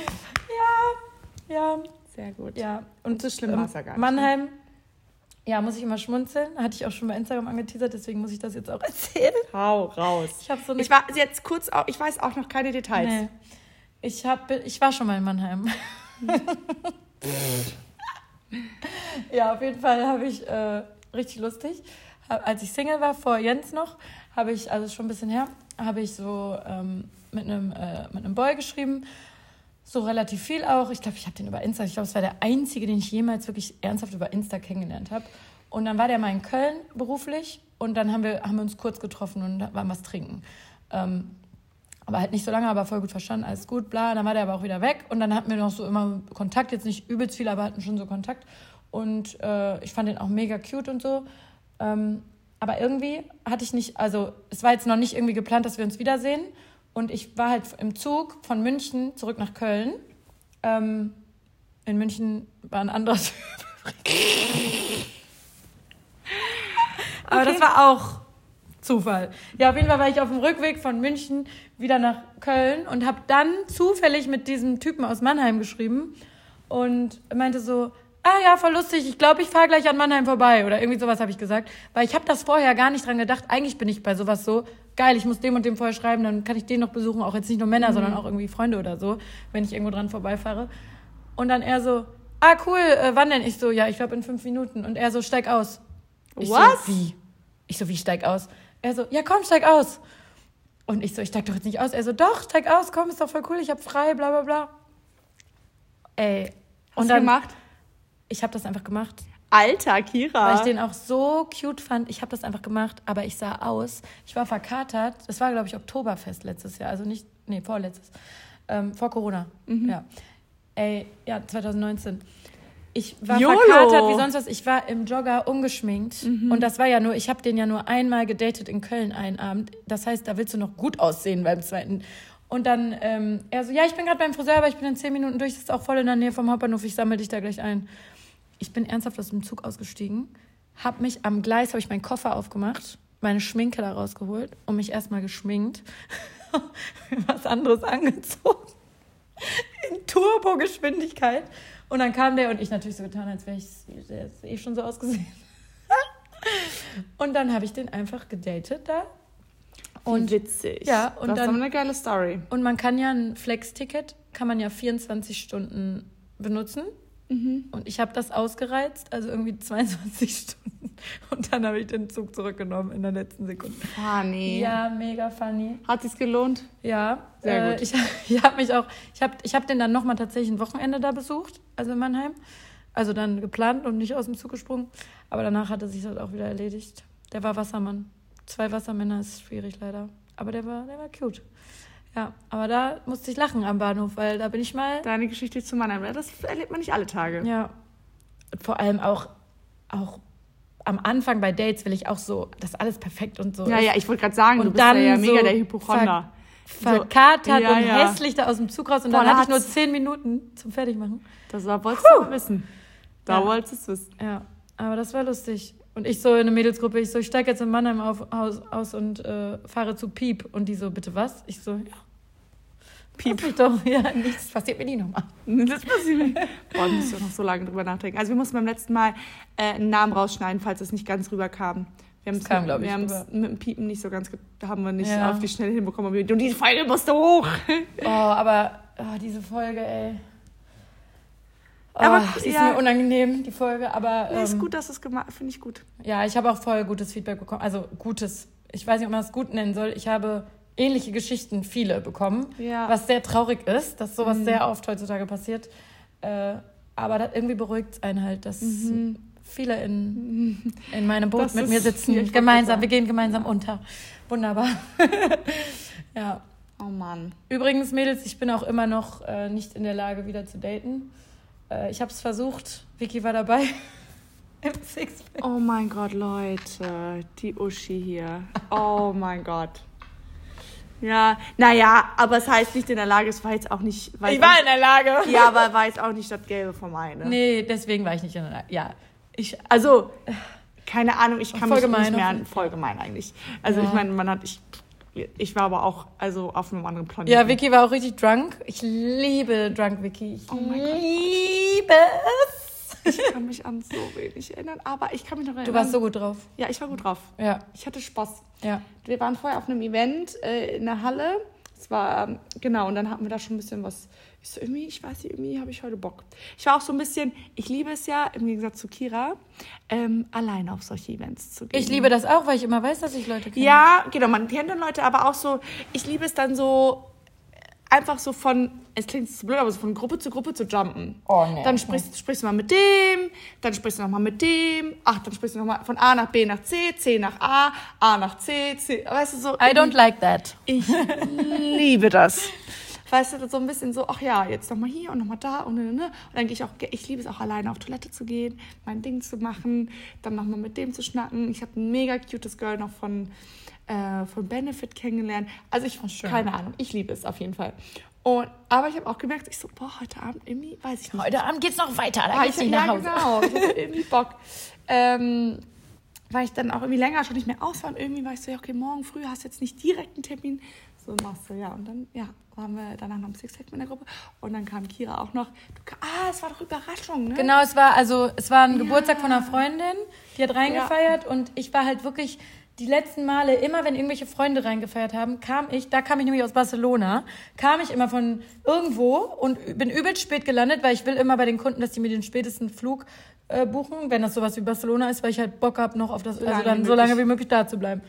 Ja, ja, Sehr gut. ja. Und so schlimm ähm, war es ja gar nicht. Mannheim, ja, muss ich immer schmunzeln. Hatte ich auch schon bei Instagram angeteasert, deswegen muss ich das jetzt auch (laughs) erzählen. Hau raus. Ich so eine Ich war jetzt kurz, au- ich weiß auch noch keine Details. Nee. Ich, hab, ich war schon mal in Mannheim. (laughs) ja, auf jeden Fall habe ich äh, richtig lustig. Hab, als ich Single war, vor Jens noch, habe ich, also schon ein bisschen her, habe ich so ähm, mit, einem, äh, mit einem Boy geschrieben. So relativ viel auch. Ich glaube, ich habe den über Insta. Ich glaube, es war der einzige, den ich jemals wirklich ernsthaft über Insta kennengelernt habe. Und dann war der mal in Köln beruflich und dann haben wir, haben wir uns kurz getroffen und waren was trinken. Ähm, aber halt nicht so lange, aber voll gut verstanden, alles gut, bla. Dann war der aber auch wieder weg und dann hatten wir noch so immer Kontakt, jetzt nicht übelst viel, aber hatten schon so Kontakt. Und äh, ich fand den auch mega cute und so. Ähm, aber irgendwie hatte ich nicht, also es war jetzt noch nicht irgendwie geplant, dass wir uns wiedersehen. Und ich war halt im Zug von München zurück nach Köln. Ähm, in München war ein anderer Typ. Aber das war auch Zufall. Ja, auf jeden Fall war ich auf dem Rückweg von München wieder nach Köln und habe dann zufällig mit diesem Typen aus Mannheim geschrieben und meinte so, ah ja, voll lustig, ich glaube, ich fahre gleich an Mannheim vorbei oder irgendwie sowas habe ich gesagt, weil ich habe das vorher gar nicht dran gedacht. Eigentlich bin ich bei sowas so, geil, ich muss dem und dem vorher schreiben, dann kann ich den noch besuchen, auch jetzt nicht nur Männer, sondern auch irgendwie Freunde oder so, wenn ich irgendwo dran vorbeifahre. Und dann er so, ah cool, äh, wann denn? Ich so, ja, ich glaube in fünf Minuten. Und er so, steig aus. Ich Was? So, wie? Ich so, wie steig aus? Er so, ja komm, steig aus. Und ich so, ich steig doch jetzt nicht aus. Er so, doch, steig aus, komm, ist doch voll cool, ich hab frei, bla bla bla. Ey. Hast und du dann, gemacht? ich habe das einfach gemacht, Alter, Kira. weil ich den auch so cute fand. Ich habe das einfach gemacht, aber ich sah aus. Ich war verkatert. Das war, glaube ich, Oktoberfest letztes Jahr. Also nicht, nee, vorletztes. Ähm, vor Corona. Mhm. Ja. Ey, ja, 2019. Ich war YOLO. verkatert wie sonst was. Ich war im Jogger ungeschminkt. Mhm. Und das war ja nur, ich habe den ja nur einmal gedatet in Köln einen Abend. Das heißt, da willst du noch gut aussehen beim zweiten. Und dann, ähm, er so, ja, ich bin gerade beim Friseur, aber ich bin in zehn Minuten durch. Das ist auch voll in der Nähe vom Hauptbahnhof. Ich sammle dich da gleich ein. Ich bin ernsthaft aus dem Zug ausgestiegen, habe mich am Gleis, habe ich meinen Koffer aufgemacht meine Schminke da rausgeholt und mich erstmal geschminkt. (laughs) was anderes angezogen. In Turbogeschwindigkeit. Und dann kam der und ich natürlich so getan, als wäre ich eh schon so ausgesehen. (laughs) und dann habe ich den einfach gedatet da. Und witzig. Ja, und das dann- ist eine geile Story. Und man kann ja ein Flex-Ticket, kann man ja 24 Stunden benutzen. Und ich habe das ausgereizt, also irgendwie (laughs) 22 Stunden. Und dann habe ich den Zug zurückgenommen in der letzten Sekunde. Funny. Ja, mega funny. Hat sich's gelohnt? Ja, Sehr äh, gut. ich, (laughs) ich habe mich auch, ich habe ich hab den dann nochmal tatsächlich ein Wochenende da besucht, also in Mannheim. Also dann geplant und nicht aus dem Zug gesprungen. Aber danach hatte sich das auch wieder erledigt. Der war Wassermann. Zwei Wassermänner ist schwierig leider. Aber der war, der war cute. Ja, aber da musste ich lachen am Bahnhof, weil da bin ich mal. Deine Geschichte zu Mannheim, das erlebt man nicht alle Tage. Ja. Und vor allem auch, auch am Anfang bei Dates will ich auch so, dass alles perfekt und so Ja, ist. ja, ich wollte gerade sagen, du Und bist ja, dann ja mega so der Hypochonder. verkatert ja, und ja. hässlich da aus dem Zug raus und Boah, dann da hatte ich nur zehn Minuten zum Fertigmachen. Das war, wolltest du wissen. Da Ja. wolltest du es wissen. Ja, aber das war lustig. Und ich so in eine Mädelsgruppe, ich so, ich steige jetzt in Mannheim auf, aus, aus und äh, fahre zu Piep. Und die so, bitte was? Ich so, ja. Piep. Ich doch, ja, nichts passiert mir nie nochmal. Das passiert mir. Boah, da musst du noch so lange drüber nachdenken. Also wir mussten beim letzten Mal äh, einen Namen rausschneiden, falls es nicht ganz rüberkam. Wir haben es kam, mit- ich, wir rüber. mit dem Piepen nicht so ganz, haben wir nicht Ja. auf die Schnelle hinbekommen. Und die Folge musste hoch. (laughs) Oh, aber oh, diese Folge, ey. Oh, Aber, sie ist ja. mir unangenehm, die Folge, aber Nee, ist ähm, gut, dass es gemacht finde ich gut. ja, ich habe auch voll gutes Feedback bekommen. Also gutes. Ich weiß nicht, ob man das gut nennen soll. Ich habe ähnliche Geschichten, viele bekommen, Ja. was sehr traurig ist, dass sowas Mhm. sehr oft heutzutage passiert. Äh, aber das, irgendwie beruhigt es einen halt, dass viele in, (laughs) in meinem Boot Mhm. Das mit mir sitzen, gemeinsam. Wir gehen gemeinsam unter. Wunderbar. (laughs) ja. Oh Mann. Übrigens, Mädels, ich bin auch immer noch äh, nicht in der Lage, wieder zu daten. Äh, ich habe es versucht. Vicky war dabei. (laughs) Oh mein Gott, Leute. Die Uschi hier. Oh mein Gott. Ja, naja, aber es heißt nicht in der Lage, es war jetzt auch nicht. Ich war in der Lage. Ja, aber war jetzt auch nicht das Gelbe vom Ei, ne? Nee, deswegen war ich nicht in der Lage. Ja. Ich, Also, keine Ahnung, ich kann mich gemein, nicht mehr an. Voll gemein eigentlich. Also, Ja. ich meine, man hat. Ich, ich war aber auch also auf einem anderen Planeten. ja, Vicky war auch richtig drunk. Ich liebe Drunk Vicky. Ich Oh liebe es. Ich kann mich an so wenig erinnern, aber ich kann mich noch erinnern. Du warst so gut drauf. Ja, ich war gut drauf. Ja, Ich hatte Spaß. ja. Wir waren vorher auf einem Event äh, in der Halle. Es war, ähm, genau, und dann hatten wir da schon ein bisschen was. Ich so, irgendwie, ich weiß nicht, irgendwie habe ich heute Bock. Ich war auch so ein bisschen, ich liebe es ja, im Gegensatz zu Kira, ähm, alleine auf solche Events zu gehen. Ich liebe das auch, weil ich immer weiß, dass ich Leute kenne. Ja, genau, man kennt dann Leute, aber auch so, ich liebe es dann so, einfach so von, es klingt so blöd, aber so von Gruppe zu Gruppe zu jumpen. Oh, nee. Dann sprichst, sprichst du mal mit dem, dann sprichst du nochmal mit dem, ach, dann sprichst du nochmal von A nach B nach C, C nach A, A nach C, C, weißt du, so. I don't like that. Ich liebe das. Weißt du, so ein bisschen so, ach ja, jetzt nochmal hier und nochmal da und, ne, ne, ne. und dann gehe ich auch, ich liebe es auch alleine auf Toilette zu gehen, mein Ding zu machen, dann nochmal mit dem zu schnacken. Ich habe ein mega cutes Girl noch von, äh, von Benefit kennengelernt. Also ich, schön. keine Ahnung, ich liebe es auf jeden Fall. Und, aber ich habe auch gemerkt, ich so, boah, heute Abend irgendwie, weiß ich nicht. Heute Abend geht's noch weiter. Da Ah, geht's ich, nicht ja, nach Hause. genau. Ich hatte (laughs) irgendwie Bock. Ähm, weil ich dann auch irgendwie länger schon nicht mehr aus war und irgendwie war ich so, ja, okay, morgen früh hast du jetzt nicht direkt einen Termin. So machst du, ja. Und dann, ja, waren wir danach noch im Sixpack mit der Gruppe und dann kam Kira auch noch. Du, ah, es war doch Überraschung, ne? Genau, es war also es war ein Ja. Geburtstag von einer Freundin, die hat reingefeiert und ich war halt wirklich die letzten Male immer, wenn irgendwelche Freunde reingefeiert haben, kam ich, da kam ich nämlich aus Barcelona, kam ich immer von irgendwo und bin übelst spät gelandet, weil ich will immer bei den Kunden, dass die mir den spätesten Flug äh, buchen, wenn das sowas wie Barcelona ist, weil ich halt Bock habe noch auf das, also dann so lange wie möglich da zu bleiben.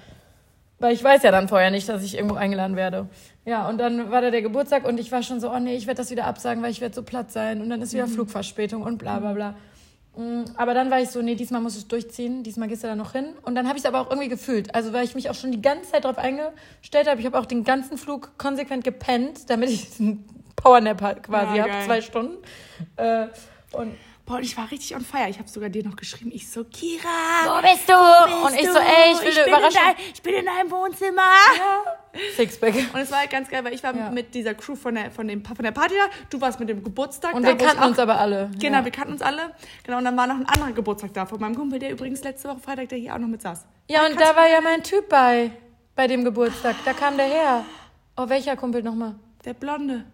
Weil ich weiß ja dann vorher nicht, dass ich irgendwo eingeladen werde. Ja, und dann war da der Geburtstag und ich war schon so, oh nee, ich werde das wieder absagen, weil ich werde so platt sein. Und dann ist wieder Flugverspätung und bla bla bla. Mm, Aber dann war ich so, nee, diesmal muss ich durchziehen, diesmal gehst du da noch hin. Und dann habe ich es aber auch irgendwie gefühlt. Also weil ich mich auch schon die ganze Zeit darauf eingestellt habe. Ich habe auch den ganzen Flug konsequent gepennt, damit ich einen Powernap halt quasi Ja, habe, zwei Stunden. Äh, und Boah, und ich war richtig on fire. Ich habe sogar dir noch geschrieben. Ich so, Kira, wo bist du? wo und bist ich du? so, ey, ich will Überraschung. In dein, ich bin in deinem Wohnzimmer. Sixpack. Und es war halt ganz geil, weil ich war Ja. mit dieser Crew von der, von, dem, von der Party da. Du warst mit dem Geburtstag Und da. wir ich kannten auch- uns aber alle. Genau, ja. wir kannten uns alle. Genau, und dann war noch ein anderer Geburtstag da von meinem Kumpel, der übrigens letzte Woche Freitag, der hier auch noch mit saß. Ja, und da war ja mein Typ bei, bei dem Geburtstag. Da kam der her. Oh, welcher Kumpel nochmal? Der Blonde.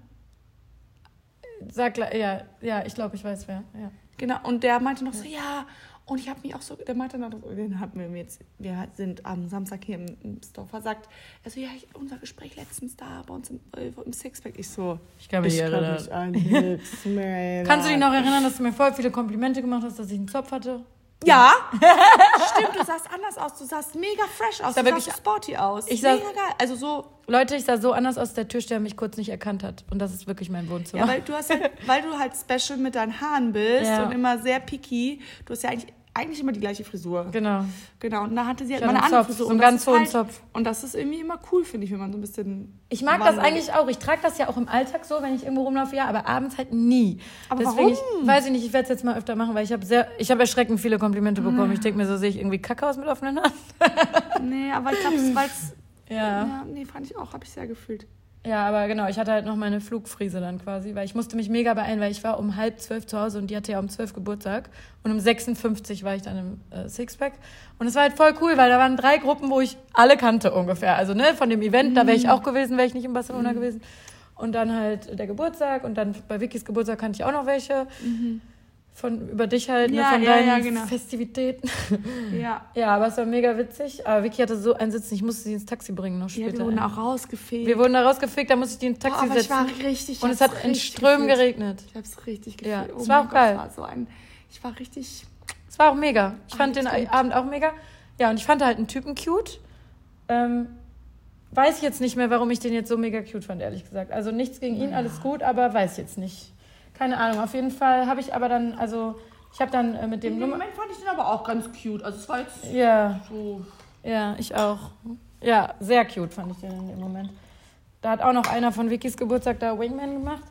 Sag, ja, ja, ich glaube, ich weiß wer. Ja. Genau, und der meinte noch so, ja, und ich habe mich auch so, der meinte noch, so, den hatten wir jetzt, wir sind am Samstag hier im, im Store versagt. Er so, ja, ich, unser Gespräch letztens da bei uns im, äh, im Sixpack. Ich so, Ich kann mich ich erinnern. mich an nichts (laughs) mehr Kannst du dich noch erinnern, dass du mir voll viele Komplimente gemacht hast, dass ich einen Zopf hatte? Ja, (laughs) stimmt, du sahst anders aus, du sahst mega fresh aus, sah du sahst sporty aus. Ich sah- mega geil, also so, Leute, ich sah so anders aus, der Türsteher mich kurz nicht erkannt hat. Und das ist wirklich mein Wohnzimmer. ja, weil du hast ja, weil du halt special mit deinen Haaren bist Ja. und immer sehr picky, du hast ja eigentlich, eigentlich immer die gleiche Frisur. genau. Genau, und da hatte sie halt mal eine einen andere Zopf, Frisur. so und einen das ganz ist hohen halt, Zopf. Und das ist irgendwie immer cool, finde ich, wenn man so ein bisschen. Ich mag das wandelt. eigentlich auch. Ich trage das ja auch im Alltag so, wenn ich irgendwo rumlaufe, ja, aber abends halt nie. Aber Deswegen, warum? ich weiß ich nicht, ich werde es jetzt mal öfter machen, weil ich habe sehr, ich habe erschreckend viele Komplimente bekommen. Ich denke mir so, sehe ich irgendwie kacke aus mit offenen Haaren? Nee, aber ich glaube, es war jetzt. (laughs) Ja. Ja, nee, fand ich auch, habe ich sehr gefühlt. Ja, aber genau, ich hatte halt noch meine Flugfriese dann quasi, weil ich musste mich mega beeilen, weil ich war um halb zwölf zu Hause und die hatte ja um zwölf Geburtstag. Und um 56 war ich dann im äh, Sixpack. Und es war halt voll cool, weil da waren drei Gruppen, wo ich alle kannte ungefähr, also ne, von dem Event, da wäre ich auch gewesen, wäre ich nicht in Barcelona gewesen. Und dann halt der Geburtstag und dann bei Vickys Geburtstag kannte ich auch noch welche von über dich halt, ne, Ja, von ja, deinen ja, genau. Festivitäten. (laughs) Ja. ja, aber es war mega witzig, aber Vicky hatte so einen Sitzen, ich musste sie ins Taxi bringen noch Ja, später. wir wurden auch rausgefegt. Wir wurden da rausgefickt, da musste ich die ins Taxi aber ich setzen. war richtig. und ich es hat in Strömen gefühlt. geregnet. Ich hab's richtig Ja, gefühlt. es oh war auch Gott, geil. War so ein. Ich war richtig. Es war auch mega. Ich fand den gut. Abend auch mega. Ja, und ich fand halt einen Typen cute. Ähm, weiß ich jetzt nicht mehr, warum ich den jetzt so mega cute fand, ehrlich gesagt. Also nichts gegen ihn, alles gut, aber weiß jetzt nicht. Keine Ahnung. Auf jeden Fall habe ich aber dann, also ich habe dann äh, mit dem Im Nummer. Moment fand ich den aber auch ganz cute. Also es war jetzt Ja, so. ja, ich auch. Ja, sehr cute fand ich den in dem Moment. Da hat auch noch einer von Vickys Geburtstag da Wingman gemacht.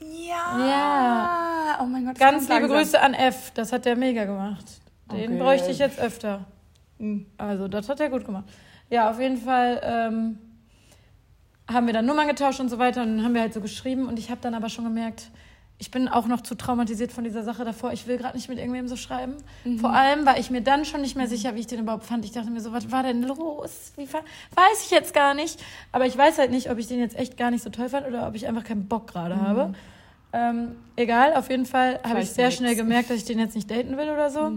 Ja. Ja. Oh mein Gott. Ganz liebe langsam. Grüße an F. Das hat der mega gemacht. Den Okay. bräuchte ich jetzt öfter. Mhm. Also, das hat er gut gemacht. Ja, auf jeden Fall ähm, haben wir dann Nummern getauscht und so weiter. Und dann haben wir halt so geschrieben. Und ich habe dann aber schon gemerkt, ich bin auch noch zu traumatisiert von dieser Sache davor. Ich will gerade nicht mit irgendwem so schreiben. Vor allem war ich mir dann schon nicht mehr sicher, wie ich den überhaupt fand. Ich dachte mir so, was war denn los? Wie weiß ich jetzt gar nicht. Aber ich weiß halt nicht, ob ich den jetzt echt gar nicht so toll fand oder ob ich einfach keinen Bock gerade habe. Ähm, egal, auf jeden Fall habe ich sehr nix. schnell gemerkt, dass ich den jetzt nicht daten will oder so.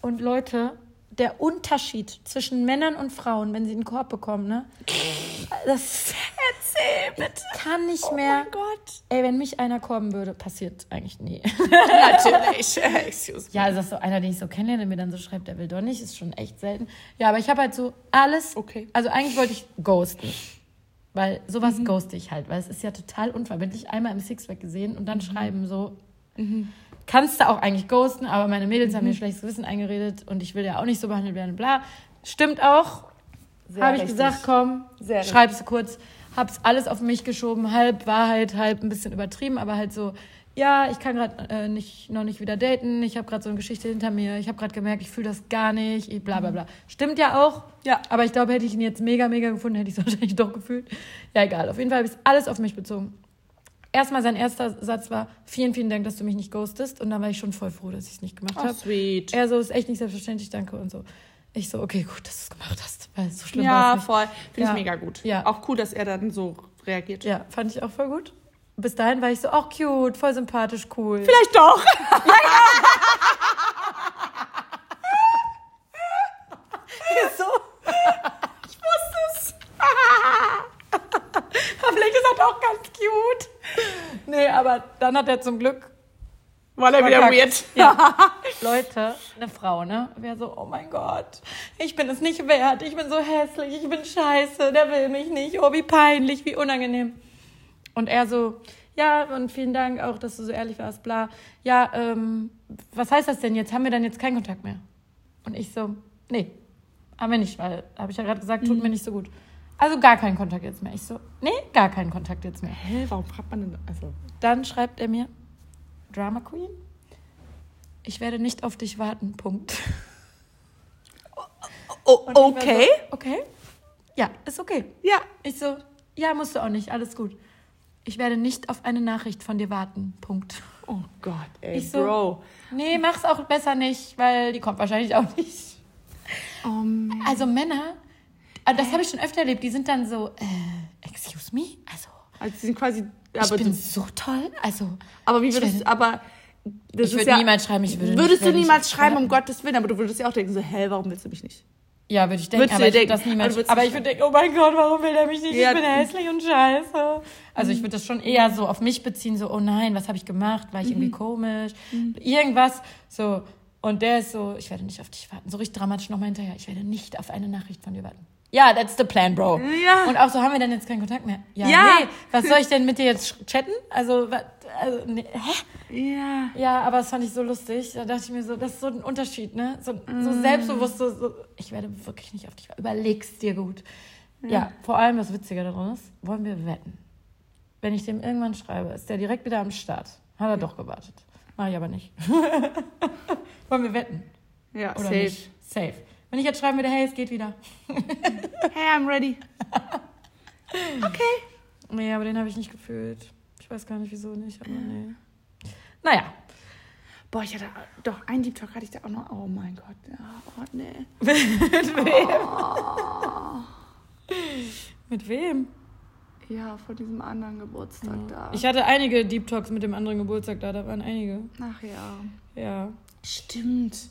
Und Leute, der Unterschied zwischen Männern und Frauen, wenn sie einen Korb bekommen, ne? Das Erzähl bitte. kann nicht Oh mehr. mein Gott. Ey, wenn mich einer korben würde, passiert eigentlich nie. (laughs) Natürlich. Excuse (laughs) me. ja, also das ist so einer, den ich so kennenlerne, der mir dann so schreibt, der will doch nicht, ist schon echt selten. Ja, aber ich habe halt so alles. Okay. Also eigentlich wollte ich ghosten. Weil sowas ghoste ich halt, weil es ist ja total unverbindlich. Einmal im Sixpack gesehen und dann schreiben so. Kannst du auch eigentlich ghosten, aber meine Mädels haben mir schlechtes Gewissen eingeredet und ich will ja auch nicht so behandelt werden, bla. Stimmt auch. Habe ich gesagt, komm, Sehr schreib's kurz. Hab's alles auf mich geschoben, halb Wahrheit, halb ein bisschen übertrieben, aber halt so, ja, ich kann gerade äh, nicht, noch nicht wieder daten, ich habe gerade so eine Geschichte hinter mir, ich habe gerade gemerkt, ich fühle das gar nicht, ich bla bla bla. Stimmt ja auch, Ja. aber ich glaube, hätte ich ihn jetzt mega, mega gefunden, hätte ich es (laughs) wahrscheinlich doch gefühlt. Ja, egal, auf jeden Fall habe ich es alles auf mich bezogen. Erstmal sein erster Satz war, vielen, vielen Dank, dass du mich nicht ghostest. Und dann war ich schon voll froh, dass ich es nicht gemacht Oh, habe. sweet. Er so, ist echt nicht selbstverständlich, danke und so. Ich so, okay, gut, dass du es gemacht hast, weil so schlimm war Ja, es nicht. voll. Finde Ja. ich mega gut. Ja. Auch cool, dass er dann so reagiert. Ja, fand ich auch voll gut. Bis dahin war ich so, auch cute, voll sympathisch, cool. Vielleicht doch. (laughs) so. Ich wusste es. (laughs) Aber vielleicht ist er auch ganz cute. (laughs) Nee, aber dann hat er zum Glück War er wieder weird. Ja. (laughs) Leute, eine Frau, ne? Wäre so, oh mein Gott, ich bin es nicht wert, ich bin so hässlich, ich bin scheiße, der will mich nicht, oh, wie peinlich, wie unangenehm. Und er so, ja, und vielen Dank auch, dass du so ehrlich warst, bla. Ja, ähm, was heißt das denn jetzt? Haben wir dann jetzt keinen Kontakt mehr? Und ich so, nee, haben wir nicht, weil, habe ich ja gerade gesagt, tut mir nicht so gut. Also gar keinen Kontakt jetzt mehr. Ich so, nee, gar keinen Kontakt jetzt mehr. Hä, warum fragt man denn? Also. Dann schreibt er mir, Drama Queen, ich werde nicht auf dich warten, Punkt. Oh, war okay. So, okay. Ja, ist okay. Ja. Ich so, ja, musst du auch nicht, alles gut. Ich werde nicht auf eine Nachricht von dir warten, Punkt. Oh Gott, ey, Ich so, Bro. Nee, mach's auch besser nicht, weil die kommt wahrscheinlich auch nicht. Oh, man. Also Männer, also das habe ich schon öfter erlebt, die sind dann so, äh, excuse me, also Also sie sind quasi. ich Aber, bin du, so toll, also aber wie ich würdest du. Aber. Das Ich würde ja, niemals schreiben, ich würde nicht- Würdest du nicht niemals schreiben, um. Gottes Willen, aber du würdest ja auch denken, so, hä, warum willst du mich nicht? Ja, würde ich denken, du aber ich würde das denken, niemals. aber du Aber ich würde denken, oh mein Gott, warum will der mich nicht? Ja, ich bin du- hässlich und scheiße. Also ich würde das schon eher so auf mich beziehen, so, oh nein, was habe ich gemacht? War ich irgendwie komisch? Irgendwas. So. Und der ist so, ich werde nicht auf dich warten. So richtig dramatisch nochmal hinterher. Ich werde nicht auf eine Nachricht von dir warten. Ja, that's the plan, Bro. Ja. Und auch so, haben wir dann jetzt keinen Kontakt mehr? Ja, Ja. nee. Was soll ich denn mit dir jetzt chatten? Also, also nee, hä? Ja. Ja, aber das fand ich so lustig. Da dachte ich mir so, das ist so ein Unterschied, ne? So, so Mm. selbstbewusst, so, so, ich werde wirklich nicht auf dich warten. Überleg's dir gut. Ja, vor allem das Witzige daran ist, wollen wir wetten. Wenn ich dem irgendwann schreibe, ist der direkt wieder am Start. Hat er doch gewartet. Mach ich aber nicht. (laughs) wollen wir wetten? Ja, Oder safe. nicht? Safe. Wenn ich jetzt schreiben würde, hey, es geht wieder. (laughs) Hey, I'm ready. (laughs) Okay. Nee, aber den habe ich nicht gefühlt. Ich weiß gar nicht, wieso nicht, aber nee. Naja. Boah, ich hatte doch einen Deep Talk hatte ich da auch noch. Oh mein Gott. Ja, oh nee. (laughs) Mit wem? Ja, vor diesem anderen Geburtstag da. Ich hatte einige Deep Talks mit dem anderen Geburtstag da, da waren einige. Ach ja. Ja. Stimmt.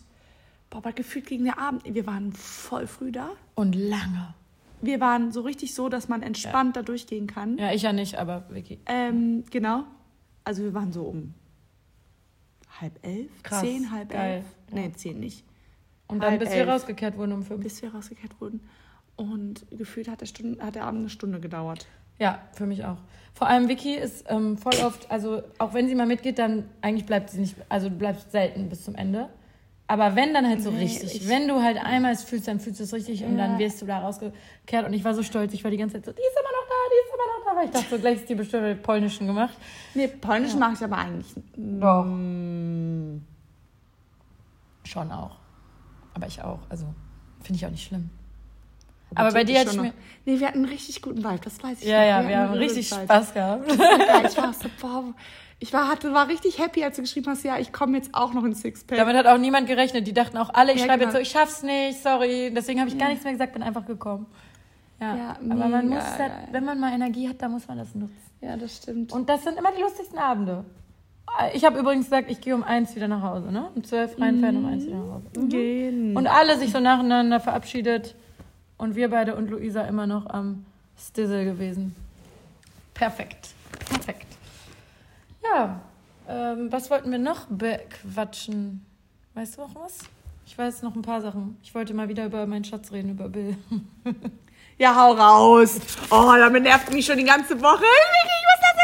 Boah, aber gefühlt gegen den Abend. Wir waren voll früh da. Und lange. Wir waren so richtig so, dass man entspannt da durchgehen kann. Ja, ich ja nicht, aber Vicky. Ähm, genau. Also wir waren so um halb elf, Krass, zehn, halb geil, elf. Nee, zehn nicht. Und dann Halb bis wir elf. rausgekehrt wurden um fünf. Bis wir rausgekehrt wurden. Und gefühlt hat der, Stunde, hat der Abend eine Stunde gedauert. Ja, für mich auch. Vor allem Vicky ist ähm, voll oft, also auch wenn sie mal mitgeht, dann eigentlich bleibt sie nicht, also du bleibst selten bis zum Ende. Aber wenn dann halt so Nee, richtig, ich- wenn du halt einmal es fühlst, dann fühlst du es richtig und Ja. dann wirst du da rausgekehrt. Und ich war so stolz, ich war die ganze Zeit so, die ist immer noch da, die ist immer noch da. Weil ich dachte, so gleich ist die bestimmt mit Polnischen gemacht. Nee, Polnisch mache ich aber eigentlich. Doch. Mm, Schon auch. Aber ich auch. Also finde ich auch nicht schlimm. Aber bei dir hatte schon ich mir. Nee, wir hatten einen richtig guten Vibe, das weiß ich Ja, noch. ja, hatten wir haben richtig. Spaß gehabt. Ja, ich war so, boah, ich war, hatte, war richtig happy, als du geschrieben hast, ja, ich komme jetzt auch noch ins Sixpack. Damit hat auch niemand gerechnet. Die dachten auch alle, ich Ja, schreibe genau. jetzt so, ich schaff's nicht, sorry. Deswegen habe ich gar nichts mehr gesagt, bin einfach gekommen. Ja, Ja, aber man muss, das, geil. wenn man mal Energie hat, dann muss man das nutzen. ja, das stimmt. Und das sind immer die lustigsten Abende. Ich habe übrigens gesagt, ich gehe um eins wieder nach Hause, ne? Um zwölf reinfahren, um eins wieder nach Hause. Gehen. Und alle sich so nacheinander verabschiedet. Und wir beide und Luisa immer noch am Stizzle gewesen. Perfekt. Perfekt. Ja, ähm, was wollten wir noch bequatschen? Weißt du noch was? Ich weiß noch ein paar Sachen. Ich wollte mal wieder über meinen Schatz reden, über Bill. (laughs) Ja, hau raus. Oh, damit nervt mich schon die ganze Woche. Ich muss das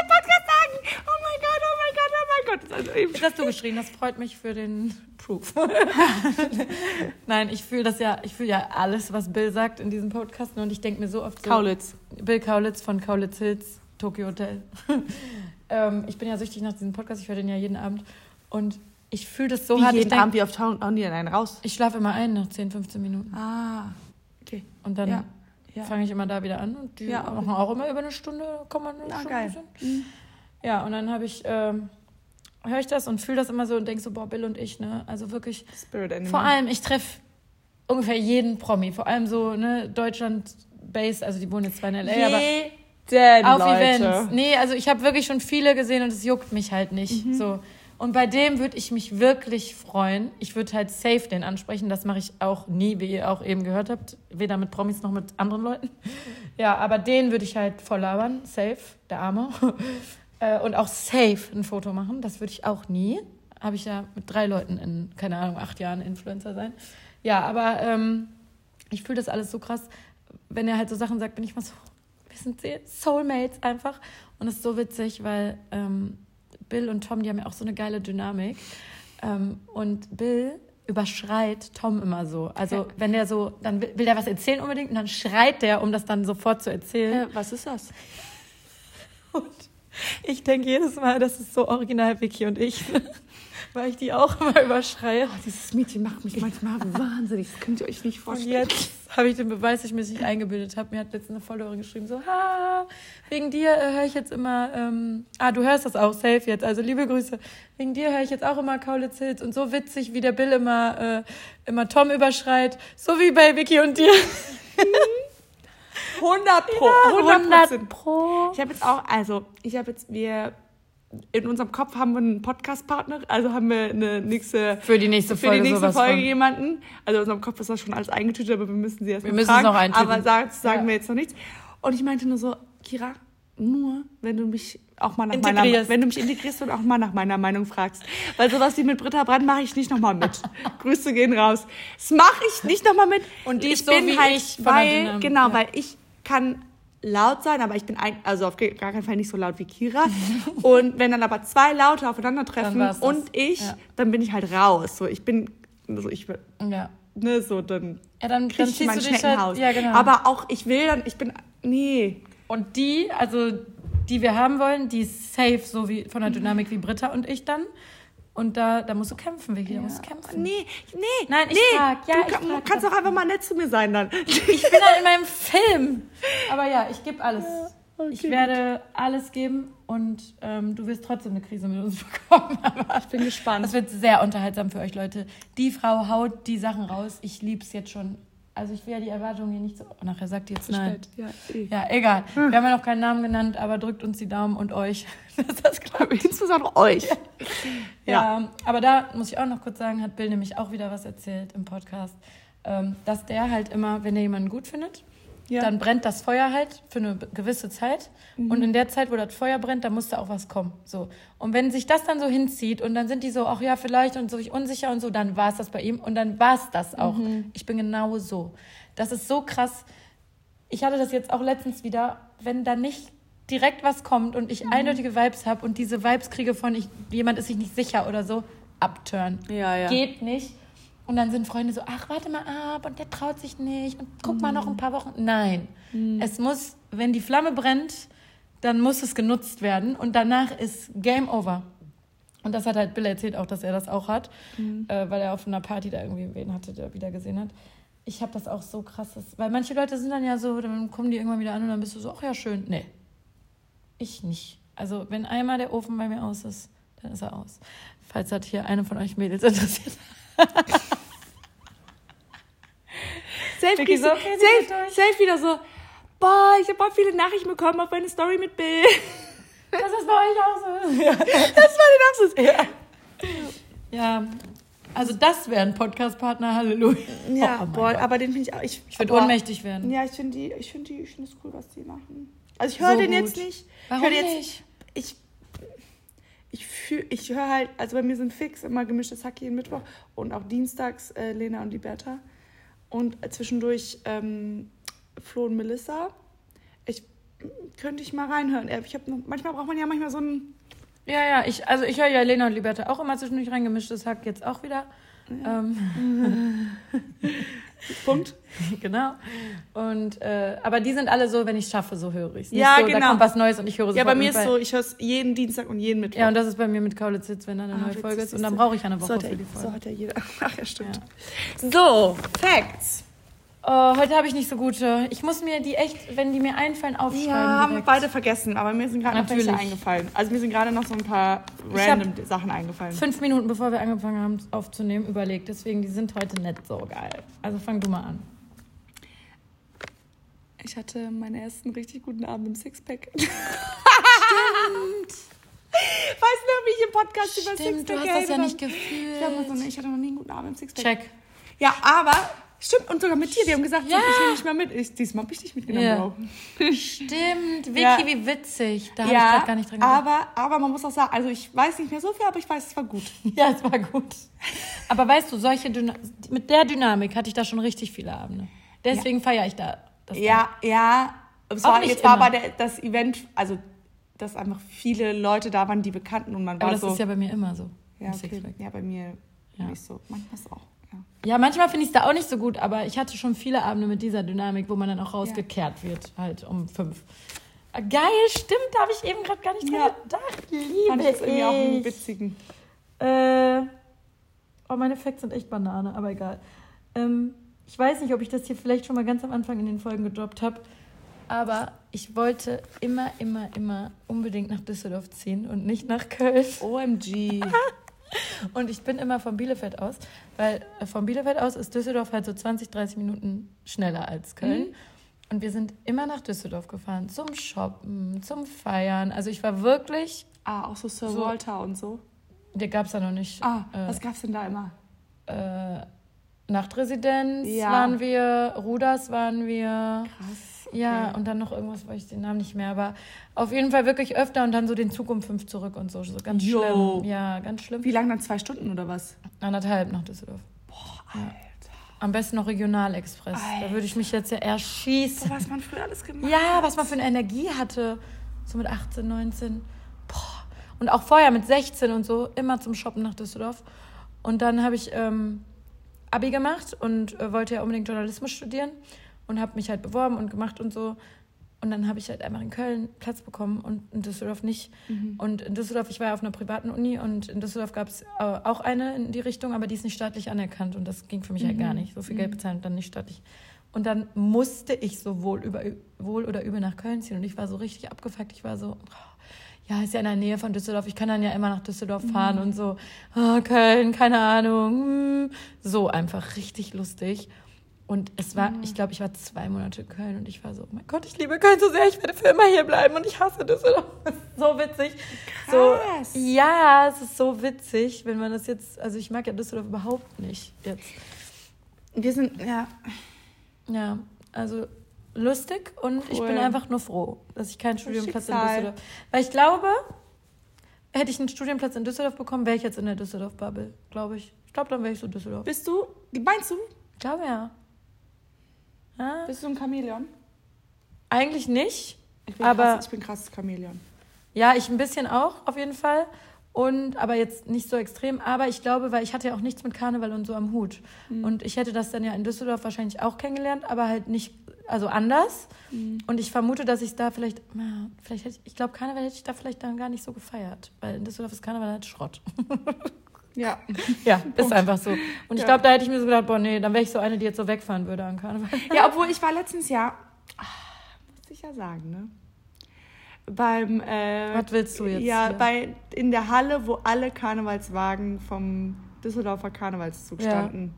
Jetzt hast du geschrien, das freut mich für den Proof. (laughs) Nein, ich fühle das ja, ich fühle ja alles, was Bill sagt in diesem Podcast. Und ich denke mir so oft so. Kaulitz. Bill Kaulitz von Kaulitz Hills, Tokyo Hotel. (laughs) ähm, ich bin ja süchtig nach diesem Podcast, ich höre den ja jeden Abend. Und ich fühle das so Wie hart. Ich, jeden denk, Abend, wie oft hauen hauen die denn einen raus? ich schlafe immer ein nach 10, 15 Minuten. Ah, okay. Und dann Ja. Ja. fange ich immer da wieder an. Und die Ja, machen auch immer über eine Stunde, kann man eine Ah, Stunde geil. sind. Ja, und dann habe ich, ähm, höre ich das und fühle das immer so und denke so, boah, Bill und ich, ne? Also wirklich, Spirit Animal. vor allem, ich treffe ungefähr jeden Promi, vor allem so, ne, Deutschland-based, also die wohnen jetzt zwar in L.A., aber Jeden, auf Leute. Events. Nee, also ich habe wirklich schon viele gesehen und es juckt mich halt nicht. Mhm. So. Und bei dem würde ich mich wirklich freuen. Ich würde halt safe den ansprechen. Das mache ich auch nie, wie ihr auch eben gehört habt. Weder mit Promis noch mit anderen Leuten. (laughs) Ja, aber den würde ich halt voll labern. Safe, der Arme. (laughs) Äh, Und auch safe ein Foto machen. Das würde ich auch nie. Habe ich ja mit drei Leuten in, keine Ahnung, acht Jahren Influencer sein. Ja, aber ähm, ich fühle das alles so krass. Wenn er halt so Sachen sagt, bin ich mal so, wir sind Soulmates einfach. Und es ist so witzig, weil ähm, Bill und Tom, die haben ja auch so eine geile Dynamik. Ähm, und Bill überschreit Tom immer so. Also wenn der so, dann will, will der was erzählen unbedingt und dann schreit der, um das dann sofort zu erzählen. Äh, was ist das? (laughs) Und Ich denke jedes Mal, das ist so original Vicky und ich, (laughs) weil ich die auch immer überschreie. Oh, dieses Mädchen macht mich manchmal (laughs) wahnsinnig. Das könnt ihr euch nicht Und vorstellen. jetzt habe ich den Beweis, dass ich mir das nicht eingebildet habe. Mir hat letztens eine Followerin geschrieben, so, ha, wegen dir äh, höre ich jetzt immer, ähm, ah, du hörst das auch, safe jetzt, also liebe Grüße. Wegen dir höre ich jetzt auch immer Kaulitz Hills und so witzig, wie der Bill immer, äh, immer Tom überschreit, so wie bei Vicky und dir. (laughs) 100 Pro. Ja, 100 Prozent. Pro. Ich habe jetzt auch, also ich habe jetzt, wir, in unserem Kopf haben wir einen Podcast-Partner, also haben wir eine nächste, Für die nächste für Folge die nächste Folge von. jemanden. Also in unserem Kopf ist das schon alles eingetütet, aber wir müssen sie erst Wir müssen es fragen. noch eintüten. Aber sagen, sagen Ja. wir jetzt noch nichts. Und ich meinte nur so, Kira, nur wenn du mich auch mal nach meiner, wenn du mich integrierst und auch mal nach meiner Meinung fragst. Weil sowas wie mit Britta Brand mache ich nicht nochmal mit. (laughs) Grüße gehen raus. Das mache ich nicht nochmal mit. Und die ich ist so bin wie halt, ich weil, genau, ja. weil ich kann laut sein, aber ich bin ein, also auf gar keinen Fall nicht so laut wie Kira. (laughs) und wenn dann aber zwei Laute aufeinandertreffen und ich, Ja. dann bin ich halt raus. So, ich bin, also ich, Ja. ne, so, dann Ja, dann, krieg dann ich mein halt, Schneckenhaus. ja, genau. Aber auch, ich will dann, ich bin, nee. Und die, also die wir haben wollen, die ist safe, so wie von der Dynamik wie Britta und ich dann. Und da, da musst du kämpfen, Vicky, da musst du kämpfen. Nee, nee. Nein, ich nee. frag, ja, du ich kann, frag kannst doch einfach mal nett zu mir sein dann. Ich bin dann in meinem Film. Aber ja, ich gebe alles. okay, ich werde alles geben und ähm, du wirst trotzdem eine Krise mit uns (laughs) bekommen. Aber Ich bin gespannt. das wird sehr unterhaltsam für euch, Leute. Die Frau haut die Sachen raus. Ich lieb's jetzt schon. Also ich will ja die Erwartungen hier nicht so... Oh, nachher sagt die jetzt nein. Ja, eh. Ja, egal. Wir haben ja noch keinen Namen genannt, aber drückt uns die Daumen und euch, (laughs) dass das klappt. Insbesondere euch. Ja. aber da muss ich auch noch kurz sagen, hat Bill nämlich auch wieder was erzählt im Podcast, ähm, dass der halt immer, wenn er jemanden gut findet, Ja. dann brennt das Feuer halt für eine gewisse Zeit. Und in der Zeit, wo das Feuer brennt, da muss da auch was kommen. So. Und wenn sich das dann so hinzieht und dann sind die so, ach ja, vielleicht und so ich unsicher und so, dann war es das bei ihm und dann war es das auch. Ich bin genau so. Das ist so krass. Ich hatte das jetzt auch letztens wieder, wenn da nicht direkt was kommt und ich eindeutige Vibes habe und diese Vibes kriege von ich, jemand ist sich nicht sicher oder so, abturn. Ja, ja. Geht nicht. Und dann sind Freunde so, ach, warte mal ab und der traut sich nicht und guck mal noch ein paar Wochen. Nein, es muss, wenn die Flamme brennt, dann muss es genutzt werden und danach ist Game Over. Und das hat halt Bill erzählt auch, dass er das auch hat, äh, weil er auf einer Party da irgendwie wen hatte, der wieder gesehen hat. Ich habe das auch so krass, das- weil manche Leute sind dann ja so, dann kommen die irgendwann wieder an und dann bist du so, ach ja, schön. Nee, ich nicht. Also wenn einmal der Ofen bei mir aus ist, dann ist er aus. Falls das hier eine von euch Mädels (laughs) interessiert. Safe, Vicky, so wir safe, safe wieder so, boah, ich habe voll viele Nachrichten bekommen auf meine Story mit Bill. (laughs) Das ist bei euch auch so. Ja. Das war den Abschluss. ja. Also das wäre ein Podcast-Partner, Halleluja. Ja, Oh boah, aber den finde ich auch. Ich, Ich würde ohnmächtig werden. Ja, ich finde die, ich finde die, ich finde es cool, was die machen. Also ich höre So den gut. jetzt nicht. Warum ich höre jetzt, nicht? Ich, ich fühl, ich höre halt, also bei mir sind fix immer gemischtes Hack jeden Mittwoch und auch dienstags äh, Lena und die Bertha. Und zwischendurch ähm, Flo und Melissa. Ich könnte ich mal reinhören. Ich hab noch, manchmal braucht man ja manchmal so einen. Ja, ja, ich, also ich höre ja Lena und Liberta auch immer zwischendurch reingemischtes Hack, jetzt auch wieder. Ähm, (laughs) (laughs) Punkt. genau. Und, äh, aber die sind alle so, wenn ich schaffe, so höre ich Ja, so, Da genau. kommt was Neues und ich höre es Ja, bei mir ist so, ich höre es jeden Dienstag und jeden Mittwoch. Ja, und das ist bei mir mit Kaulitz Sitz, wenn da eine Ah, neue Folge ist. Und dann brauche ich eine so Woche hat, für die so Folge. hat ja jeder. (laughs) Ach ja, stimmt. So, Facts. Oh, heute habe ich nicht so gute. Ich muss mir die echt, wenn die mir einfallen, aufschreiben. Ja, haben wir direkt. beide vergessen, aber mir sind gerade noch welche Natürlich. eingefallen. Also mir sind gerade noch so ein paar random Sachen eingefallen. Fünf Minuten bevor wir angefangen haben aufzunehmen, überlegt. Deswegen, die sind heute nicht so geil. Also fang du mal an. Ich hatte meinen ersten richtig guten Abend im Sixpack. (laughs) Stimmt. Weißt du noch, wie ich im Podcast über Stimmt, Sixpack du hast das ja nicht habe? Ich, gefühlt. ne, ich hatte noch nie einen guten Abend im Sixpack. Check. Ja, aber stimmt und sogar mit dir. Wir haben gesagt, Ja. ich nehme dich mal mit. Ich, diesmal hab ich dich mitgenommen. Ja. Stimmt. Vicky, Ja. wie witzig. Da habe ich gerade gar nicht dran gedacht. aber, aber man muss auch sagen, also ich weiß nicht mehr so viel, aber ich weiß, es war gut. (laughs) Ja, es war gut. Aber weißt du, solche Dyna mit der Dynamik hatte ich da schon richtig viele Abende. Deswegen feiere ich da. Das Ja, ja. Es war, nicht jetzt war immer. aber der, das Event, also dass einfach viele Leute da waren, die bekannten und man Aber war das so. ist ja bei mir immer so. ja, okay. Ja, bei mir nicht so. Manchmal ist auch. Ja. Manchmal finde ich es da auch nicht so gut, aber ich hatte schon viele Abende mit dieser Dynamik, wo man dann auch rausgekehrt wird, halt um fünf. Ah, Geil, stimmt, da habe ich eben gerade gar nicht dran Ja. gedacht. Fand ich Liebe jetzt irgendwie auch einen witzigen. Äh, oh, meine Facts sind echt Banane, aber egal. Ähm, ich weiß nicht, ob ich das hier vielleicht schon mal ganz am Anfang in den Folgen gedroppt habe, aber ich wollte immer, immer, immer unbedingt nach Düsseldorf ziehen und nicht nach Köln. OMG. (laughs) Und ich bin immer von Bielefeld aus, weil äh, von Bielefeld aus ist Düsseldorf halt so 20, 30 Minuten schneller als Köln. Mhm. Und wir sind immer nach Düsseldorf gefahren, zum Shoppen, zum Feiern. Also ich war wirklich, ah, auch so Sir So. Walter und so. der gab es da noch nicht. Ah, äh, was gab's denn da immer? äh, Nachtresidenz Ja. waren wir, Ruders waren wir. Krass. Ja, und dann noch irgendwas, weiß ich den Namen nicht mehr, aber auf jeden Fall wirklich öfter und dann so den Zug um fünf zurück und so. so ganz Jo. schlimm. Ja, ganz schlimm. Wie lange dann? Zwei Stunden oder was? Anderthalb nach Düsseldorf. Boah, Alter. Am besten noch Regionalexpress. Da würde ich mich jetzt ja erschießen. Was man früher alles gemacht Ja, hat. was man für eine Energie hatte. So mit 18, 19. Boah. Und auch vorher mit 16 und so, immer zum Shoppen nach Düsseldorf. Und dann habe ich ähm, Abi gemacht und äh, wollte ja unbedingt Journalismus studieren und habe mich halt beworben und gemacht und so. Und dann habe ich halt einfach in Köln Platz bekommen und in Düsseldorf nicht. Und in Düsseldorf, ich war ja auf einer privaten Uni und in Düsseldorf gab es äh, auch eine in die Richtung, aber die ist nicht staatlich anerkannt und das ging für mich halt gar nicht. So viel Geld bezahlen und dann nicht staatlich. Und dann musste ich so wohl, über, wohl oder übel nach Köln ziehen und ich war so richtig abgefuckt. Ich war so, oh, ja, ist ja in der Nähe von Düsseldorf, ich kann dann ja immer nach Düsseldorf fahren und so, oh, Köln, keine Ahnung. hm. So einfach richtig lustig. Und es war, ich glaube, ich war zwei Monate in Köln und ich war so, oh mein Gott, ich liebe Köln so sehr, ich werde für immer hier bleiben und ich hasse Düsseldorf. (laughs) So witzig. Krass. So, ja, es ist so witzig, wenn man das jetzt, also ich mag ja Düsseldorf überhaupt nicht jetzt. Wir sind, ja. Ja, also lustig und ich Cool. bin einfach nur froh, dass ich keinen Studienplatz in. Düsseldorf. Weil ich glaube, hätte ich einen Studienplatz in Düsseldorf bekommen, wäre ich jetzt in der Düsseldorf-Bubble, glaube ich. Ich glaube, dann wäre ich so Düsseldorf. Bist du, meinst du, Ich glaube ja. Ja. bist du ein Chamäleon? Eigentlich nicht. Ich bin, Aber- krass, ich bin krasses Chamäleon. Ja, ich ein bisschen auch, auf jeden Fall. Und aber jetzt nicht so extrem. Aber ich glaube, weil ich hatte ja auch nichts mit Karneval und so am Hut. Und ich hätte das dann ja in Düsseldorf wahrscheinlich auch kennengelernt, aber halt nicht, also anders. Und ich vermute, dass ich da vielleicht, vielleicht hätte ich, ich glaube, Karneval hätte ich da vielleicht dann gar nicht so gefeiert. Weil in Düsseldorf ist Karneval halt Schrott. (laughs) Ja. (laughs) ja, ist einfach so. Und ich Ja. glaube, da hätte ich mir so gedacht, boah, nee, dann wäre ich so eine, die jetzt so wegfahren würde an Karneval. Ja, obwohl ich war letztens ja, ah, muss ich ja sagen, ne? Beim, äh, Was willst du jetzt Ja, hier? bei, in der Halle, wo alle Karnevalswagen vom Düsseldorfer Karnevalszug Ja. standen.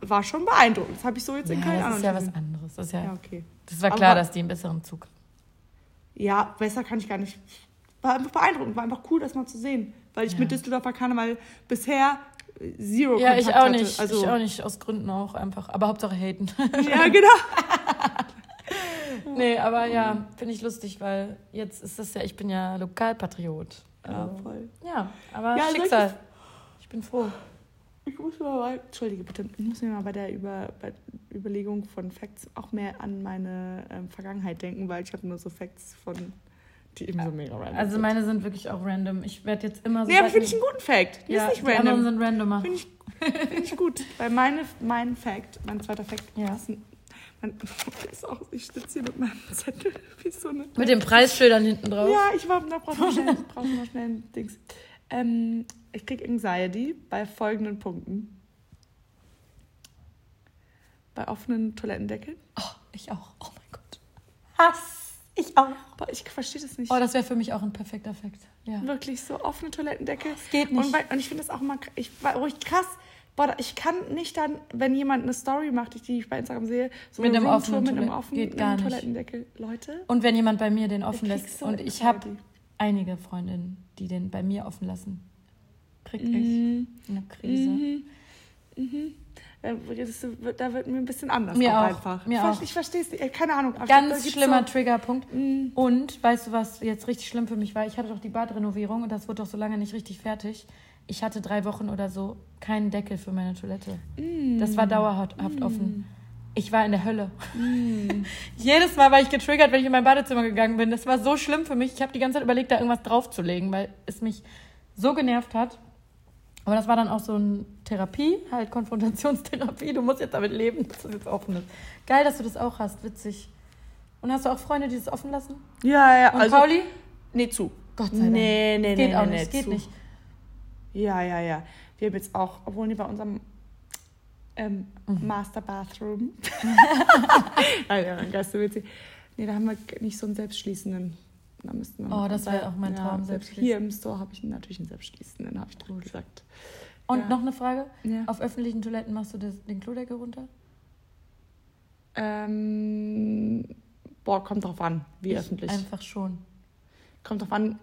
War schon beeindruckend. Das habe ich so jetzt in Köln Ja, auch das ist ja was anderes. Das, ist ja. Ja, okay. das war klar, Aber- dass die einen besseren Zug Ja, besser kann ich gar nicht. War einfach beeindruckend, war einfach cool, das mal zu sehen. Weil ich Ja. mit Düsseldorfer Karneval bisher zero Ja, Kontakt ich auch hatte. nicht. Also, Ich auch nicht, aus Gründen auch einfach. Aber Hauptsache haten. (laughs) Ja, genau. (laughs) nee, aber ja, finde ich lustig, weil jetzt ist das ja, ich bin ja Lokalpatriot. Ja, Also, voll. ja aber Ja, Schicksal. Ich bin froh. Ich muss mir mal, Entschuldige bitte, ich muss mir mal bei der Über, bei Überlegung von Facts auch mehr an meine ähm, Vergangenheit denken, weil ich habe nur so Facts von, die eben so mega random Also meine sind wirklich auch random. Ich werde jetzt immer so. Nee, aber finde ich einen guten Fact. Die ja, ist nicht die anderen random. sind randomer. Finde ich, find ich gut. (laughs) Weil meine, mein Fact, mein zweiter Fact, Ja. ist, ein, (laughs) auch, ich sitze hier mit meinem Zettel (laughs) wie so eine. Mit den Preisschildern hinten drauf. Ja, ich war, da brauche ich schnell, brauch noch schnell ein Dings. Ähm, ich krieg Anxiety bei folgenden Punkten. Bei offenen Toilettendeckeln. Oh, ich auch. Oh mein Gott. Hass. Ich auch. Boah, ich verstehe das nicht. Oh, das wäre für mich auch ein perfekter Fakt. Ja. Wirklich so offene Toilettendeckel. geht nicht. Und, weil, und ich finde das auch mal, ich war ruhig krass. Boah, ich kann nicht dann, wenn jemand eine Story macht, die ich bei Instagram sehe, so Mit eine einem offenen mit einem offenen geht gar nicht. Toilettendeckel. Leute, Und wenn jemand bei mir den offen lässt. du Und ich habe einige Freundinnen, die den bei mir offen lassen. Kriegt Mhm. echt eine Krise. Mhm. Mhm. Da wird, da wird mir ein bisschen anders Mir auch einfach. mir ich. Ich verstehe es nicht. Äh, Keine Ahnung. Ganz schlimmer So, Triggerpunkt. Mm, Und weißt du, was jetzt richtig schlimm für mich war? Ich hatte doch die Badrenovierung und das wurde doch so lange nicht richtig fertig. Ich hatte drei Wochen oder so keinen Deckel für meine Toilette. mm, Das war dauerhaft offen. Ich war in der Hölle. mm. (laughs) Jedes Mal war ich getriggert, wenn ich in mein Badezimmer gegangen bin. Das war so schlimm für mich. Ich habe die ganze Zeit überlegt, da irgendwas draufzulegen, weil es mich so genervt hat. Aber das war dann auch so eine Therapie, halt Konfrontationstherapie. Du musst jetzt damit leben, dass es jetzt offen ist. Geil, dass du das auch hast. Witzig. Und hast du auch Freunde, die das offen lassen? Ja, ja. Und also, Pauli? Nee, zu. Gott sei Dank. Nee, nee, Geht nee, auch nee, nicht, nee, geht zu. nicht. Ja, ja, ja. Wir haben jetzt auch, obwohl die bei unserem ähm, Mhm. Master Bathroom. (laughs) Ja, ganz so witzig. Nee, da haben wir nicht so einen selbstschließenden. Da müssten wir Oh, das wäre auch mein Traum, selbst selbstschließend. Hier im Store habe ich natürlich einen selbstschließenden, habe ich doch gesagt. Und Ja. noch eine Frage. Ja. Auf öffentlichen Toiletten machst du das, den Klodeckel runter? Ähm, boah, kommt drauf an, wie Ich öffentlich. Einfach schon. Kommt drauf an.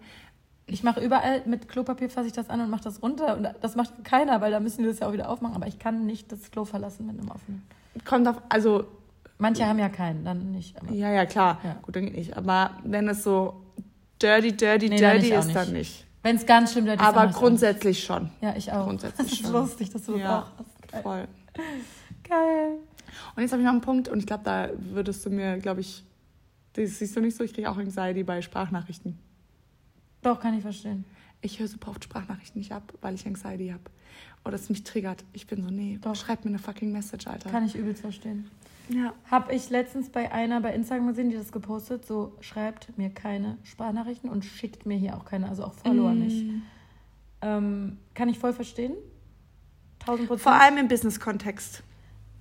Ich mache überall mit Klopapier fasse ich das an und mache das runter. Und das macht keiner, weil da müssen die das ja auch wieder aufmachen. Aber ich kann nicht das Klo verlassen mit einem offenen. Kommt auf, also, Manche haben ja keinen, dann nicht. Ja, ja, klar. Ja. Gut, dann geht nicht. Aber wenn es so dirty, dirty, Nee, dann dirty nicht, ist, dann nicht. wenn es ganz schlimm wird, ist, Aber grundsätzlich schon. Ja, ich auch. grundsätzlich (laughs) das ist schon. lustig, dass du das Ja. auch hast. Geil. Voll. Geil. Und jetzt habe ich noch einen Punkt und ich glaube, da würdest du mir, glaube ich, das siehst du nicht so, ich kriege auch Anxiety bei Sprachnachrichten. Doch, kann ich verstehen. Ich höre super oft Sprachnachrichten nicht ab, weil ich Anxiety habe. Oder es mich triggert. Ich bin so, nee, Doch. schreib mir eine fucking Message, Alter. Kann ich übelst verstehen. Ja. Habe ich letztens bei einer bei Instagram gesehen, die das gepostet, so schreibt mir keine Sprachnachrichten und schickt mir hier auch keine, also auch Follower Mm. nicht. Ähm, kann ich voll verstehen. Tausend Prozent. Vor allem im Business-Kontext.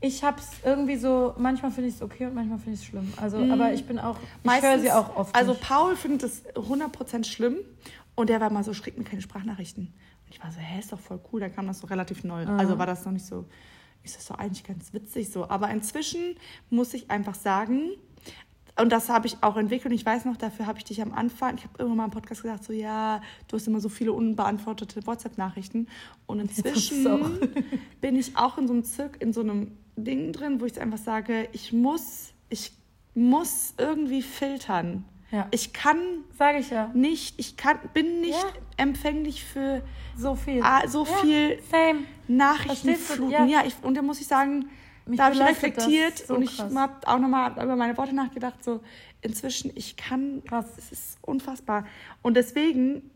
Ich hab's irgendwie so, manchmal finde ich es okay und manchmal finde ich es schlimm. Also, Mhm. aber ich bin auch, ich höre sie auch oft. Also nicht. Paul findet es 100% schlimm und der war mal so, schickt mir keine Sprachnachrichten. Und ich war so, hä, ist doch voll cool. Da kam das so relativ neu. Mhm. Also war das noch nicht so, ist das doch eigentlich ganz witzig so. Aber inzwischen muss ich einfach sagen, und das habe ich auch entwickelt. Und ich weiß noch, dafür habe ich dich am Anfang, ich habe irgendwann mal im Podcast gesagt, so ja, du hast immer so viele unbeantwortete WhatsApp-Nachrichten. Und inzwischen (laughs) bin ich auch in so einem Zirk, in so einem Ding drin, wo ich einfach sage, ich muss, ich muss irgendwie filtern. Ja. Ich kann Sage ich ja. nicht, ich kann, bin nicht Ja. empfänglich für So viel. ah, so Ja, viel Same. Nachrichtenfluten. Ja, Ja. ich, und da muss ich sagen, Mich da habe ich reflektiert so und ich habe auch nochmal über meine Worte nachgedacht. So, inzwischen, ich kann, Krass. es ist unfassbar. Und deswegen,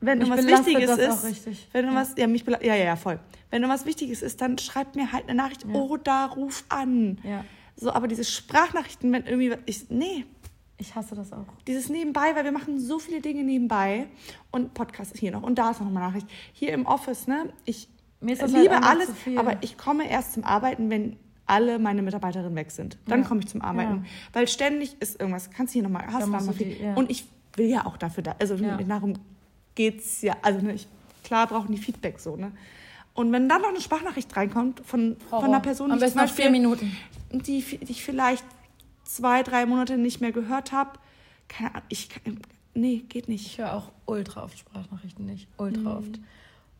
wenn Mich irgendwas Wichtiges ist, wenn Ja. irgendwas, ja. mich bela- ja, ja, ja, voll. Wenn irgendwas Wichtiges ist, dann schreibt mir halt eine Nachricht Ja. oder ruf an. Ja. So, aber diese Sprachnachrichten, wenn irgendwie, ich, nee, Ich hasse das auch. dieses Nebenbei, weil wir machen so viele Dinge nebenbei und Podcast ist hier noch und da ist noch eine Nachricht. Hier im Office, ne, ich halt liebe einfach alles, aber ich komme erst zum Arbeiten, wenn alle meine Mitarbeiterinnen weg sind. Dann Ja. komme ich zum Arbeiten, Ja. weil ständig ist irgendwas. Kannst du hier nochmal, hast Da du da mal viel. die- ja. Und ich will ja auch dafür da, also Ja. darum geht's ja. Also ne, ich, klar brauchen die Feedback so, ne. Und wenn dann noch eine Sprachnachricht reinkommt von, von einer Person, Am die ich besten noch vier Minuten. die, die ich vielleicht zwei, drei Monate nicht mehr gehört habe. Keine Ahnung, ich kann, nee, geht nicht. Ich höre auch ultra oft Sprachnachrichten nicht. Ultra Mhm. oft.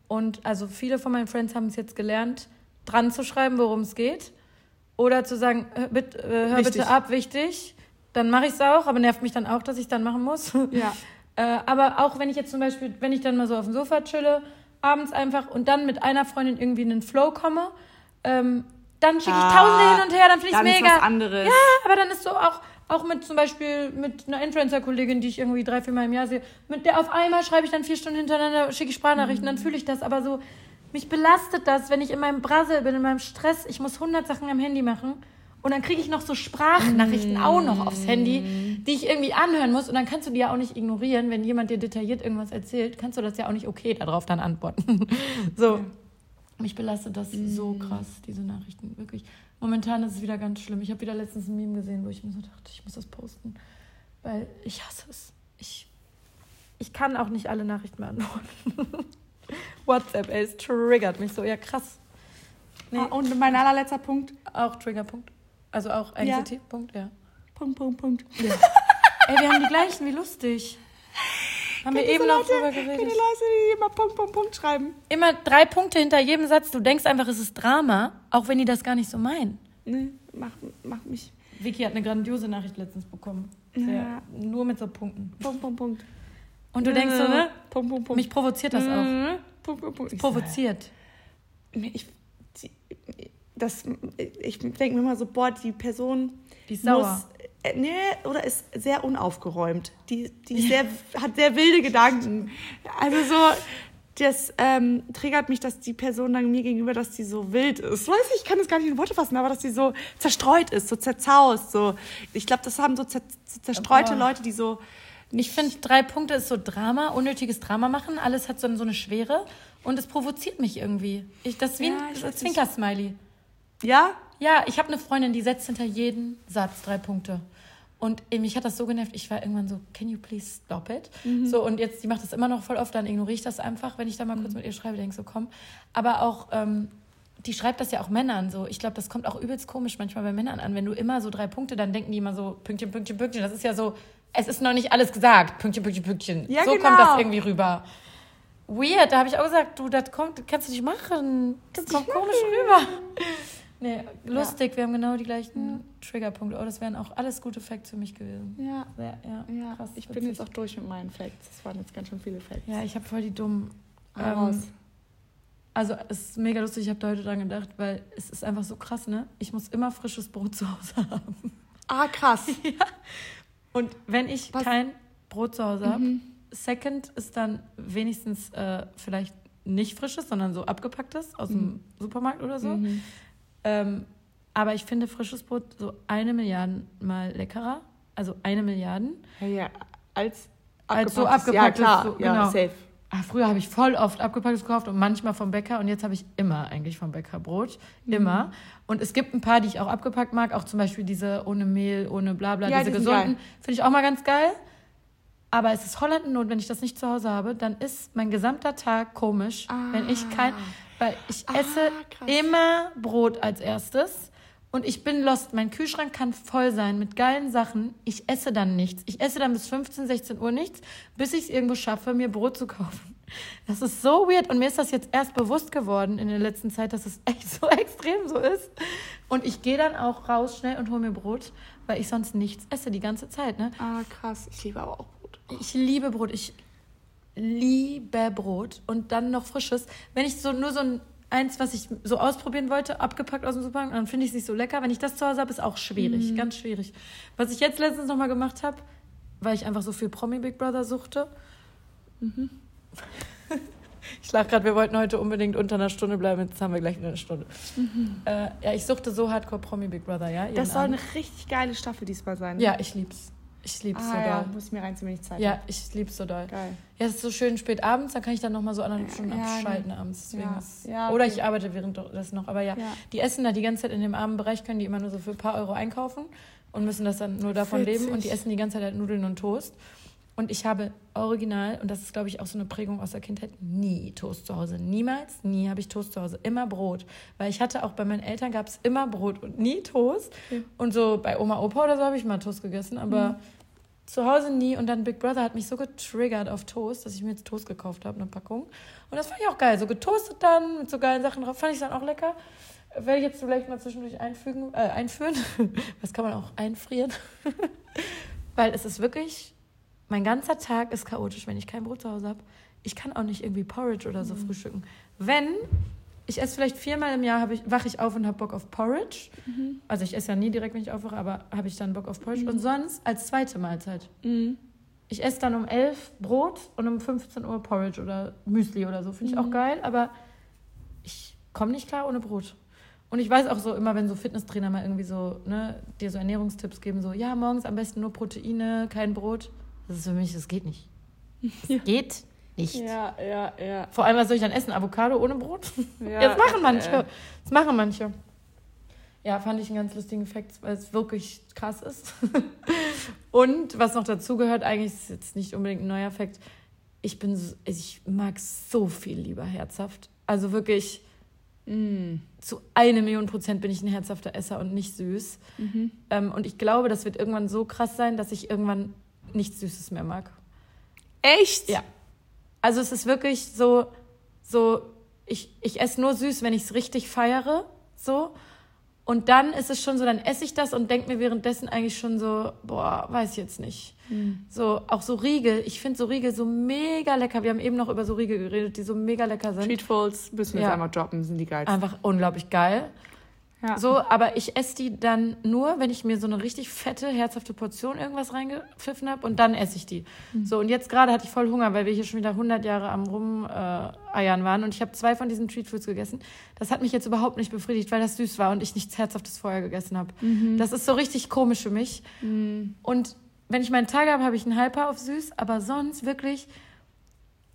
Und also viele von meinen Friends haben es jetzt gelernt, dran zu schreiben, worum es geht. Oder zu sagen, hör, bitte, äh, hör bitte ab, wichtig. Dann mache ich es auch, aber nervt mich dann auch, dass ich es dann machen muss. (laughs) Ja. Äh, aber auch wenn ich jetzt zum Beispiel, wenn ich dann mal so auf dem Sofa chille, abends einfach und dann mit einer Freundin irgendwie in den Flow komme, ähm, dann schicke ich Tausende hin und her, dann finde ich es ist mega. was anderes. Ja, aber dann ist so auch, auch mit zum Beispiel mit einer Influencer-Kollegin, die ich irgendwie drei, vier Mal im Jahr sehe, mit der auf einmal schreibe ich dann vier Stunden hintereinander, schicke ich Sprachnachrichten, dann fühle ich das. Aber so, mich belastet das, wenn ich in meinem Brassel bin, in meinem Stress, ich muss 100 Sachen am Handy machen. Und dann kriege ich noch so Sprachnachrichten auch noch aufs Handy, die ich irgendwie anhören muss. Und dann kannst du die ja auch nicht ignorieren, wenn jemand dir detailliert irgendwas erzählt, kannst du das ja auch nicht okay darauf dann antworten. (laughs) so. Mich belastet das so krass, diese Nachrichten, wirklich. Momentan ist es wieder ganz schlimm. Ich habe wieder letztens ein Meme gesehen, wo ich mir so dachte, ich muss das posten, weil ich hasse es. Ich, ich kann auch nicht alle Nachrichten beantworten. (laughs) WhatsApp, ey, es triggert mich so. Ja, krass. Nee, Ah, Und mein allerletzter Punkt. auch Triggerpunkt. Also auch Anxiety, Punkt, ja. Punkt, Punkt, Punkt. Ey, wir haben die gleichen, wie lustig. Haben wir eben noch Leute? drüber Kennt ihr geredet. Leute, die immer Punkt, Punkt, Punkt schreiben? Immer drei Punkte hinter jedem Satz. Du denkst einfach, es ist Drama, auch wenn die das gar nicht so meinen. Nee, macht, macht mich. Vicky hat eine grandiose Nachricht letztens bekommen. Ja. Sehr, nur mit so Punkten. Punkt, Punkt, Punkt. Und du denkst so, ne? Punkt, Punkt, Punkt. Mich provoziert das auch. Mhm. Punkt, Punkt, Punkt. Ich Provoziert. Ich, das, ich denke mir immer so, boah, die Person Die ist sauer. muss, nee, oder ist sehr unaufgeräumt. Die, die sehr, hat sehr wilde Gedanken. Also so, das ähm, triggert mich, dass die Person dann mir gegenüber, dass die so wild ist. Weiß ich, ich kann das gar nicht in Worte fassen, aber dass die so zerstreut ist, so zerzaust. So. Ich glaube, das haben so, zer zerstreute Boah. Leute, die so. Ich finde, drei Punkte ist so Drama, unnötiges Drama machen. Alles hat so, so eine Schwere und es provoziert mich irgendwie. Ich, das ist wie Ja, ein Zwinker-Smiley. Ja? Ja, ich habe eine Freundin, die setzt hinter jeden Satz drei Punkte. Und mich hat das so genervt, ich war irgendwann so, can you please stop it? So, und jetzt, die macht das immer noch voll oft, dann ignoriere ich das einfach, wenn ich da mal kurz mit ihr schreibe, denke so, komm. Aber auch, ähm, die schreibt das ja auch Männern so. Ich glaube, das kommt auch übelst komisch manchmal bei Männern an. Wenn du immer so drei Punkte, dann denken die immer so, Pünktchen, Pünktchen, Pünktchen. Das ist ja so, es ist noch nicht alles gesagt. Pünktchen, Pünktchen, Pünktchen. Ja, so genau. kommt das irgendwie rüber. Weird, da habe ich auch gesagt, du, das kommt, das kannst du nicht machen. Das kommt komisch rüber. Nee, lustig, wir haben genau die gleichen Triggerpunkte. Oh, das wären auch alles gute Facts für mich gewesen. Ja. Ja, ja, Ja, krass. ich bin jetzt auch durch mit meinen Facts. Das waren jetzt ganz schön viele Facts. Ja, ich habe voll die dummen. Ähm, also, es ist mega lustig, ich habe da heute dran gedacht, weil es ist einfach so krass, ne? Ich muss immer frisches Brot (laughs) zu Hause haben. Ah, krass. (laughs) Und wenn ich Was- kein Brot zu Hause habe, Mhm. Second ist dann wenigstens äh, vielleicht nicht frisches, sondern so abgepacktes aus dem Supermarkt oder so. Mhm. Ähm, aber ich finde frisches Brot so eine Milliarde mal leckerer. Also eine Milliarde. Ja, ja, als Als so abgepacktes- Ja, klar. so, ja, genau. safe. Ah, früher habe ich voll oft abgepacktes gekauft und manchmal vom Bäcker und jetzt habe ich immer eigentlich vom Bäcker Brot. Mhm. Immer. Und es gibt ein paar, die ich auch abgepackt mag, auch zum Beispiel diese ohne Mehl, ohne Blabla, Ja, diese die gesunden. Finde ich auch mal ganz geil. Aber es ist Hollandnot, wenn ich das nicht zu Hause habe, dann ist mein gesamter Tag komisch, wenn ich kein. Weil ich Ah, esse krass. immer Brot als erstes. Und ich bin lost. Mein Kühlschrank kann voll sein mit geilen Sachen. Ich esse dann nichts. Ich esse dann bis 15, 16 Uhr nichts, bis ich es irgendwo schaffe, mir Brot zu (laughs) kaufen. Das ist so weird. Und mir ist das jetzt erst bewusst geworden in der letzten Zeit, dass es (laughs) echt so extrem so ist. Und ich gehe dann auch raus schnell und hole mir Brot, weil ich sonst nichts esse die ganze Zeit. Ne? Ah, krass. Ich liebe aber auch Brot. Ich liebe Brot. Ich liebe Brot und dann noch frisches. Wenn ich so nur so ein eins, was ich so ausprobieren wollte, abgepackt aus dem Supermarkt, dann finde ich es nicht so lecker. Wenn ich das zu Hause habe, ist auch schwierig, ganz schwierig. Was ich jetzt letztens noch mal gemacht habe, weil ich einfach so viel Promi Big Brother suchte. (laughs) Ich lach gerade, wir wollten heute unbedingt unter einer Stunde bleiben, jetzt haben wir gleich eine Stunde. Äh, ja, ich suchte so Hardcore Promi Big Brother, ja. Das soll Abend. eine richtig geile Staffel diesmal sein. Ja, ich lieb's. Ich lieb's Ah, so ja, doll. muss ich mir rein, zu wenig Zeit. Ja, habe. ich lieb's so doll. Geil. Ja, es ist so schön spät abends, dann kann ich dann noch mal so anderthalb Stunden Ja, abschalten abends. Deswegen ja. Ja, Oder ich arbeite währenddessen noch. Aber ja, Ja. die essen da die ganze Zeit in dem armen Bereich, können die immer nur so für ein paar Euro einkaufen und müssen das dann nur davon Witzig. leben. Und die essen die ganze Zeit halt Nudeln und Toast. Und ich habe original, und das ist, glaube ich, auch so eine Prägung aus der Kindheit, nie Toast zu Hause. Niemals, nie habe ich Toast zu Hause. Immer Brot. Weil ich hatte auch bei meinen Eltern gab es immer Brot und nie Toast. Okay. Und so bei Oma, Opa oder so habe ich mal Toast gegessen, aber zu Hause nie. Und dann Big Brother hat mich so getriggert auf Toast, dass ich mir jetzt Toast gekauft habe, eine Packung. Und das fand ich auch geil. So getoastet dann, mit so geilen Sachen drauf. Fand ich dann auch lecker. Werde ich jetzt vielleicht mal zwischendurch einfügen, äh, einführen. (laughs) Was kann man auch einfrieren? (laughs) Weil es ist wirklich, mein ganzer Tag ist chaotisch, wenn ich kein Brot zu Hause habe. Ich kann auch nicht irgendwie Porridge oder so frühstücken. Wenn, ich esse vielleicht viermal im Jahr, ich, wache ich auf und habe Bock auf Porridge. Also ich esse ja nie direkt, wenn ich aufwache, aber habe ich dann Bock auf Porridge. Und sonst als zweite Mahlzeit. Mhm. Ich esse dann um 11 Brot und um 15 Uhr Porridge oder Müsli oder so. Finde ich auch geil, aber ich komme nicht klar ohne Brot. Und ich weiß auch so immer, wenn so Fitnesstrainer mal irgendwie so, ne, dir so Ernährungstipps geben, so, ja, morgens am besten nur Proteine, kein Brot. Das ist für mich, das geht nicht. Das (laughs) geht nicht. Ja, ja, ja. Vor allem, was soll ich dann essen? Avocado ohne Brot? (laughs) ja das machen manche. äh, Das machen manche. Ja, fand ich einen ganz lustigen Fakt, weil es wirklich krass ist. (laughs) Und was noch dazu gehört, eigentlich ist es jetzt nicht unbedingt ein neuer Fakt. Ich bin, so, ich mag so viel lieber herzhaft. Also wirklich mm. zu eine Million Prozent bin ich ein herzhafter Esser und nicht süß. Mhm. Ähm, und ich glaube, das wird irgendwann so krass sein, dass ich irgendwann nichts Süßes mehr mag. Echt? Ja. Also es ist wirklich so, so ich, ich esse nur süß, wenn ich es richtig feiere, so. Und dann ist es schon so, dann esse ich das und denke mir währenddessen eigentlich schon so, boah, weiß ich jetzt nicht. So, auch so Riegel. Ich finde so Riegel so mega lecker. Wir haben eben noch über so Riegel geredet, die so mega lecker sind. Treatfuls müssen wir Ja. jetzt einmal droppen, sind die geil. Einfach unglaublich geil. Ja. So, aber ich esse die dann nur, wenn ich mir so eine richtig fette, herzhafte Portion irgendwas reingepfiffen habe und dann esse ich die. Mhm. So, und jetzt gerade hatte ich voll Hunger, weil wir hier schon wieder 100 Jahre am Rumeiern äh, waren und ich habe zwei von diesen Treat Foods gegessen. Das hat mich jetzt überhaupt nicht befriedigt, weil das süß war und ich nichts Herzhaftes vorher gegessen habe. Mhm. Das ist so richtig komisch für mich. Und wenn ich meinen Tag habe, habe ich einen Hyper auf süß, aber sonst wirklich,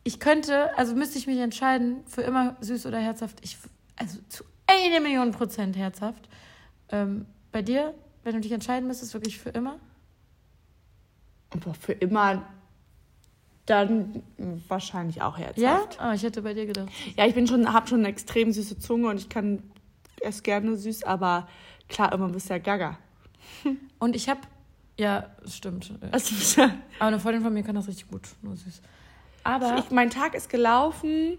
ich könnte, also müsste ich mich entscheiden, für immer süß oder herzhaft. Ich, also zu eine Million Prozent herzhaft. Ähm, bei dir, wenn du dich entscheiden müsstest, wirklich für immer? Aber für immer dann wahrscheinlich auch Ja? herzhaft. Ah, ich hätte bei dir gedacht. Ja, ich bin schon, habe schon eine extrem süße Zunge und ich kann esse gerne süß, aber klar, immer bist du ja gaga. (laughs) Und ich habe, ja, das stimmt. Also, Aber eine Freundin von mir kann das richtig gut, nur süß. Aber ich, mein Tag ist gelaufen,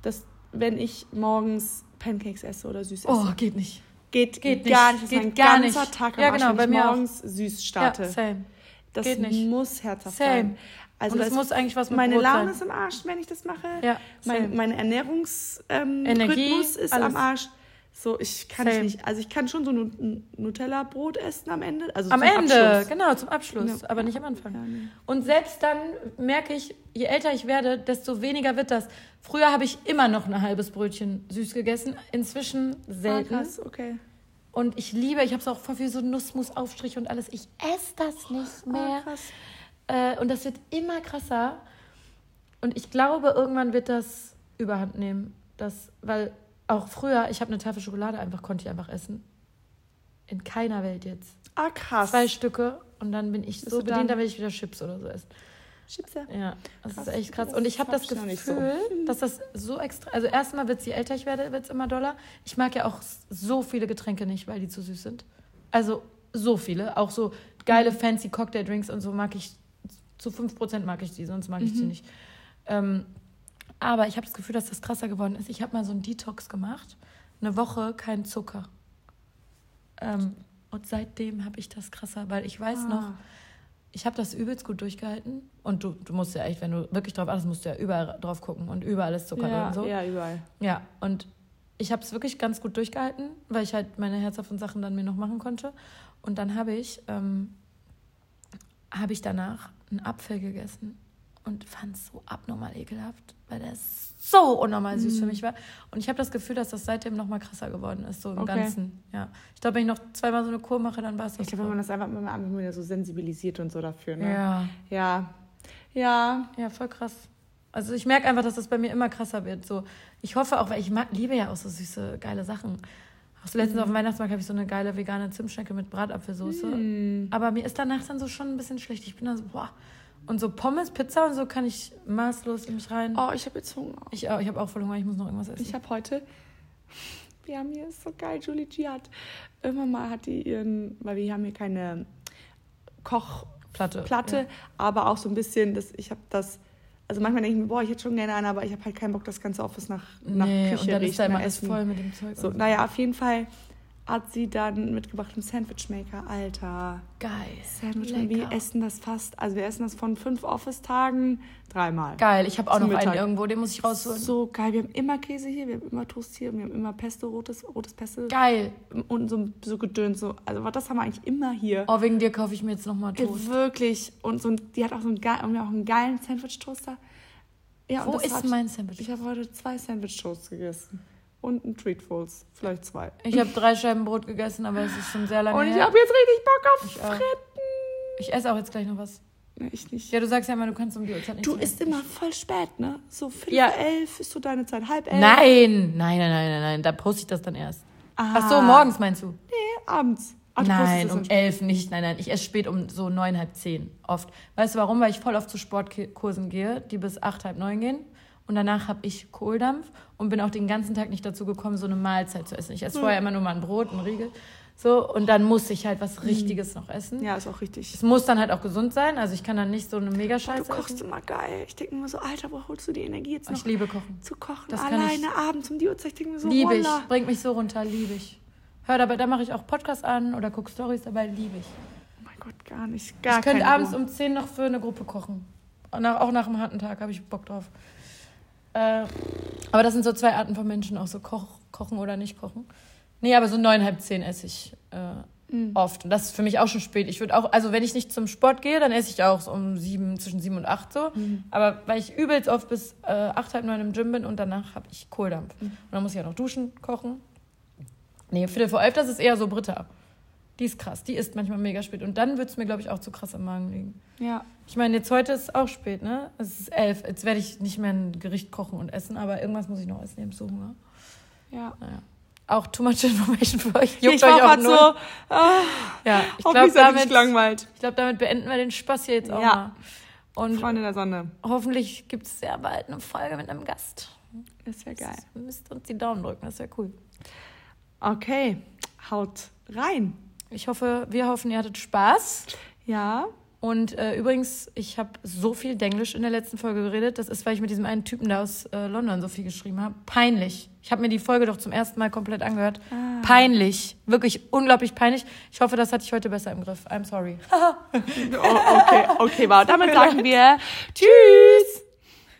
dass wenn ich morgens Pancakes esse oder süß esse. oh, geht nicht. geht, geht gar nicht, nicht. Das ist geht mein gar ganzer nicht. Tag Ja, am Arsch, genau, wenn bei ich morgens süß starte. Ja, same. das geht nicht. muss herzhaft Same. sein. Also das- muss eigentlich was mit meine Brot Laune sein. ist im Arsch, wenn ich das mache. Ja, mein, same. meine Ernährungsrhythmus ähm, ist am Arsch. So, ich kann ich nicht. Also ich kann schon so ein Nutella-Brot essen am Ende. Also Am zum Ende, Abschluss. genau, zum Abschluss, Ja. aber nicht am Anfang. Ja, nee. Und selbst dann merke ich, je älter ich werde, desto weniger wird das. Früher habe ich immer noch ein halbes Brötchen süß gegessen, inzwischen Ah, selten. krass, okay. Und ich liebe, ich habe es auch voll viel so Nussmus-Aufstrich und alles. Ich esse das nicht Ah, mehr. krass. Äh, und das wird immer krasser. Und ich glaube, irgendwann wird das überhand nehmen. Das, weil auch früher, ich habe eine Tafel Schokolade einfach, konnte ich einfach essen. In keiner Welt jetzt. Ah, krass. Zwei Stücke und dann bin ich so dann- bedient, dann will ich wieder Chips oder so essen. Chips, ja. Ja, das Krass. ist echt krass. Das Und ich habe hab das ich noch nicht so. Gefühl, dass das so extra. Also, erstmal wird es, je älter ich werde, wird es immer doller. Ich mag ja auch so viele Getränke nicht, weil die zu süß sind. Also, so viele. Auch so geile, Mhm. fancy Cocktail-Drinks und so mag ich. Zu 5% mag ich die, sonst mag ich die Mhm. nicht. Ähm, aber ich habe das Gefühl, dass das krasser geworden ist. Ich habe mal so einen Detox gemacht. Eine Woche kein Zucker. Ähm, und seitdem habe ich das krasser, weil ich weiß noch, Ah. ich habe das übelst gut durchgehalten. Und du, du musst ja echt, wenn du wirklich drauf achtest, musst du ja überall drauf gucken und überall ist Zucker ja, drin. So. ja, überall. Ja, und ich habe es wirklich ganz gut durchgehalten, weil ich halt meine herzhaften Sachen dann mir noch machen konnte. Und dann habe ich, ähm, habe ich danach einen Apfel gegessen und fand es so abnormal ekelhaft, weil der so unnormal süß Mhm. für mich war. Und ich habe das Gefühl, dass das seitdem noch mal krasser geworden ist, so im Okay. Ganzen. Ja. Ich glaube, wenn ich noch zweimal so eine Kur mache, dann war es das. Ich glaube, wenn man das einfach mal einfach wieder so sensibilisiert und so dafür, ne? ja. Ja. Ja. Ja, voll krass. Also ich merke einfach, dass das bei mir immer krasser wird. So, ich hoffe auch, weil ich mag, liebe ja auch so süße, geile Sachen. Auch so letztens auf dem Weihnachtsmarkt habe ich so eine geile vegane Zimtschnecke mit Bratapfelsoße. Hm. Aber mir ist danach dann so schon ein bisschen schlecht. Ich bin dann so, boah. Und so Pommes, Pizza und so kann ich maßlos in mich rein. Oh, ich habe jetzt Hunger. Ich, auch- ich habe auch voll Hunger, ich muss noch irgendwas essen. Ich habe heute, wir haben hier, ist so geil, Julie G hat, irgendwann mal hat die ihren, weil wir haben hier keine Kochplatte, Platte. ja. aber auch so ein bisschen, das, ich habe das, also manchmal denke ich mir, boah, ich hätte schon gerne eine, aber ich habe halt keinen Bock, das ganze Office nach, nach Nee, Küche und dann riecht, ist da immer alles Essen. voll mit dem Zeug. So, und naja, auf jeden Fall hat sie dann mitgebracht einen Sandwichmaker, Alter. Geil. Sandwichmaker, wir essen das fast, also wir essen das von fünf Office-Tagen dreimal. Geil, ich habe auch noch einen Mittag. irgendwo, den muss ich rausholen. So geil. Wir haben immer Käse hier, wir haben immer Toast hier, wir haben immer Pesto, rotes, rotes Pesto. Geil. Und so, so gedöns. So. Also das haben wir eigentlich immer hier. Oh, wegen dir kaufe ich mir jetzt nochmal Toast. Wirklich. Und so ein, die hat auch so einen, und auch einen geilen Sandwich-Toaster. Ja, Wo und ist hat- mein Sandwich? Ich habe heute zwei Sandwich-Toasts gegessen. Und ein Treatfuls. Vielleicht zwei. Ich habe drei Scheiben Brot gegessen, aber es ist schon sehr lange Und ich habe jetzt richtig Bock auf Ich auch. Fritten. Ich esse auch jetzt gleich noch was. Nee, ich nicht. Ja, du sagst ja immer, du kannst um die Uhrzeit nicht Du isst immer voll spät, ne? So fünf, Ja. elf ist so deine Zeit. Halb elf. Nein, nein, nein, nein, nein, nein. Da poste ich das dann erst. Ah. Ach so, morgens meinst du? Nee, abends. Ach, nein, um elf nicht. Nein, nein. Ich esse spät um so neun, halb zehn. Oft. Weißt du warum? Weil ich voll oft zu Sportkursen gehe, die bis acht, halb neun gehen. Und danach habe ich Kohldampf und bin auch den ganzen Tag nicht dazu gekommen, so eine Mahlzeit zu essen. Ich esse vorher immer nur mal ein Brot, ein Riegel. So, und dann muss ich halt was Richtiges noch essen. Mhm. Ja, ist auch richtig. Es muss dann halt auch gesund sein. Also ich kann dann nicht so eine Du Mega-Scheiße kochst essen. immer geil. Ich denke mir so, Alter, wo holst du die Energie jetzt noch Ich liebe Kochen. zu kochen? Das Alleine ich- abends um die Uhrzeit. Ich denke mir so, Liebe ich. voila. Bringt mich so runter, liebe ich. Hör dabei, da mache ich auch Podcast an oder gucke Stories dabei, liebe ich. Oh mein Gott, gar nicht. Gar ich könnte abends Ruhe. um 10 noch für eine Gruppe kochen. Und nach, auch nach einem harten Tag habe ich Bock drauf. Äh, aber das sind so zwei Arten von Menschen, auch so Koch, kochen oder nicht kochen. Nee, aber so neun, halb zehn esse ich äh, Mhm. oft. Und das ist für mich auch schon spät. Ich würde auch, also wenn ich nicht zum Sport gehe, dann esse ich auch so um sieben, zwischen sieben und acht so. Mhm. Aber weil ich übelst oft bis äh, acht, halb neun im Gym bin und danach habe ich Kohldampf. Mhm. Und dann muss ich ja noch duschen, kochen. Nee, Viertel vor elf, das ist eher so Britta. Die ist krass, die isst manchmal mega spät. Und dann wird es mir, glaube ich, auch zu krass im Magen liegen. Ja. Ich meine, jetzt heute ist auch spät, ne? Es ist elf. Jetzt werde ich nicht mehr ein Gericht kochen und essen, aber irgendwas muss ich noch essen. Ich habe so Hunger. Ja. Naja. Auch too much information für euch. Ich Juckt war euch auch null. so, ah, Ja, ich glaube, damit, nicht gelangweilt. ich glaub, damit beenden wir den Spaß hier jetzt auch Ja. mal. Und Freunde der Sonne. hoffentlich gibt es sehr bald eine Folge mit einem Gast. Das wäre geil. Ihr müsst uns die Daumen drücken, das wäre cool. Okay, haut rein. Ich hoffe, wir hoffen, ihr hattet Spaß. Ja. Und äh, übrigens, ich habe so viel Denglisch in der letzten Folge geredet. Das ist, weil ich mit diesem einen Typen da aus äh, London so viel geschrieben habe. Peinlich. Ich habe mir die Folge doch zum ersten Mal komplett angehört. Ah. Peinlich. Wirklich unglaublich peinlich. Ich hoffe, das hatte ich heute besser im Griff. I'm sorry. (laughs) Oh, okay, okay, wow. Damit sagen wir Tschüss.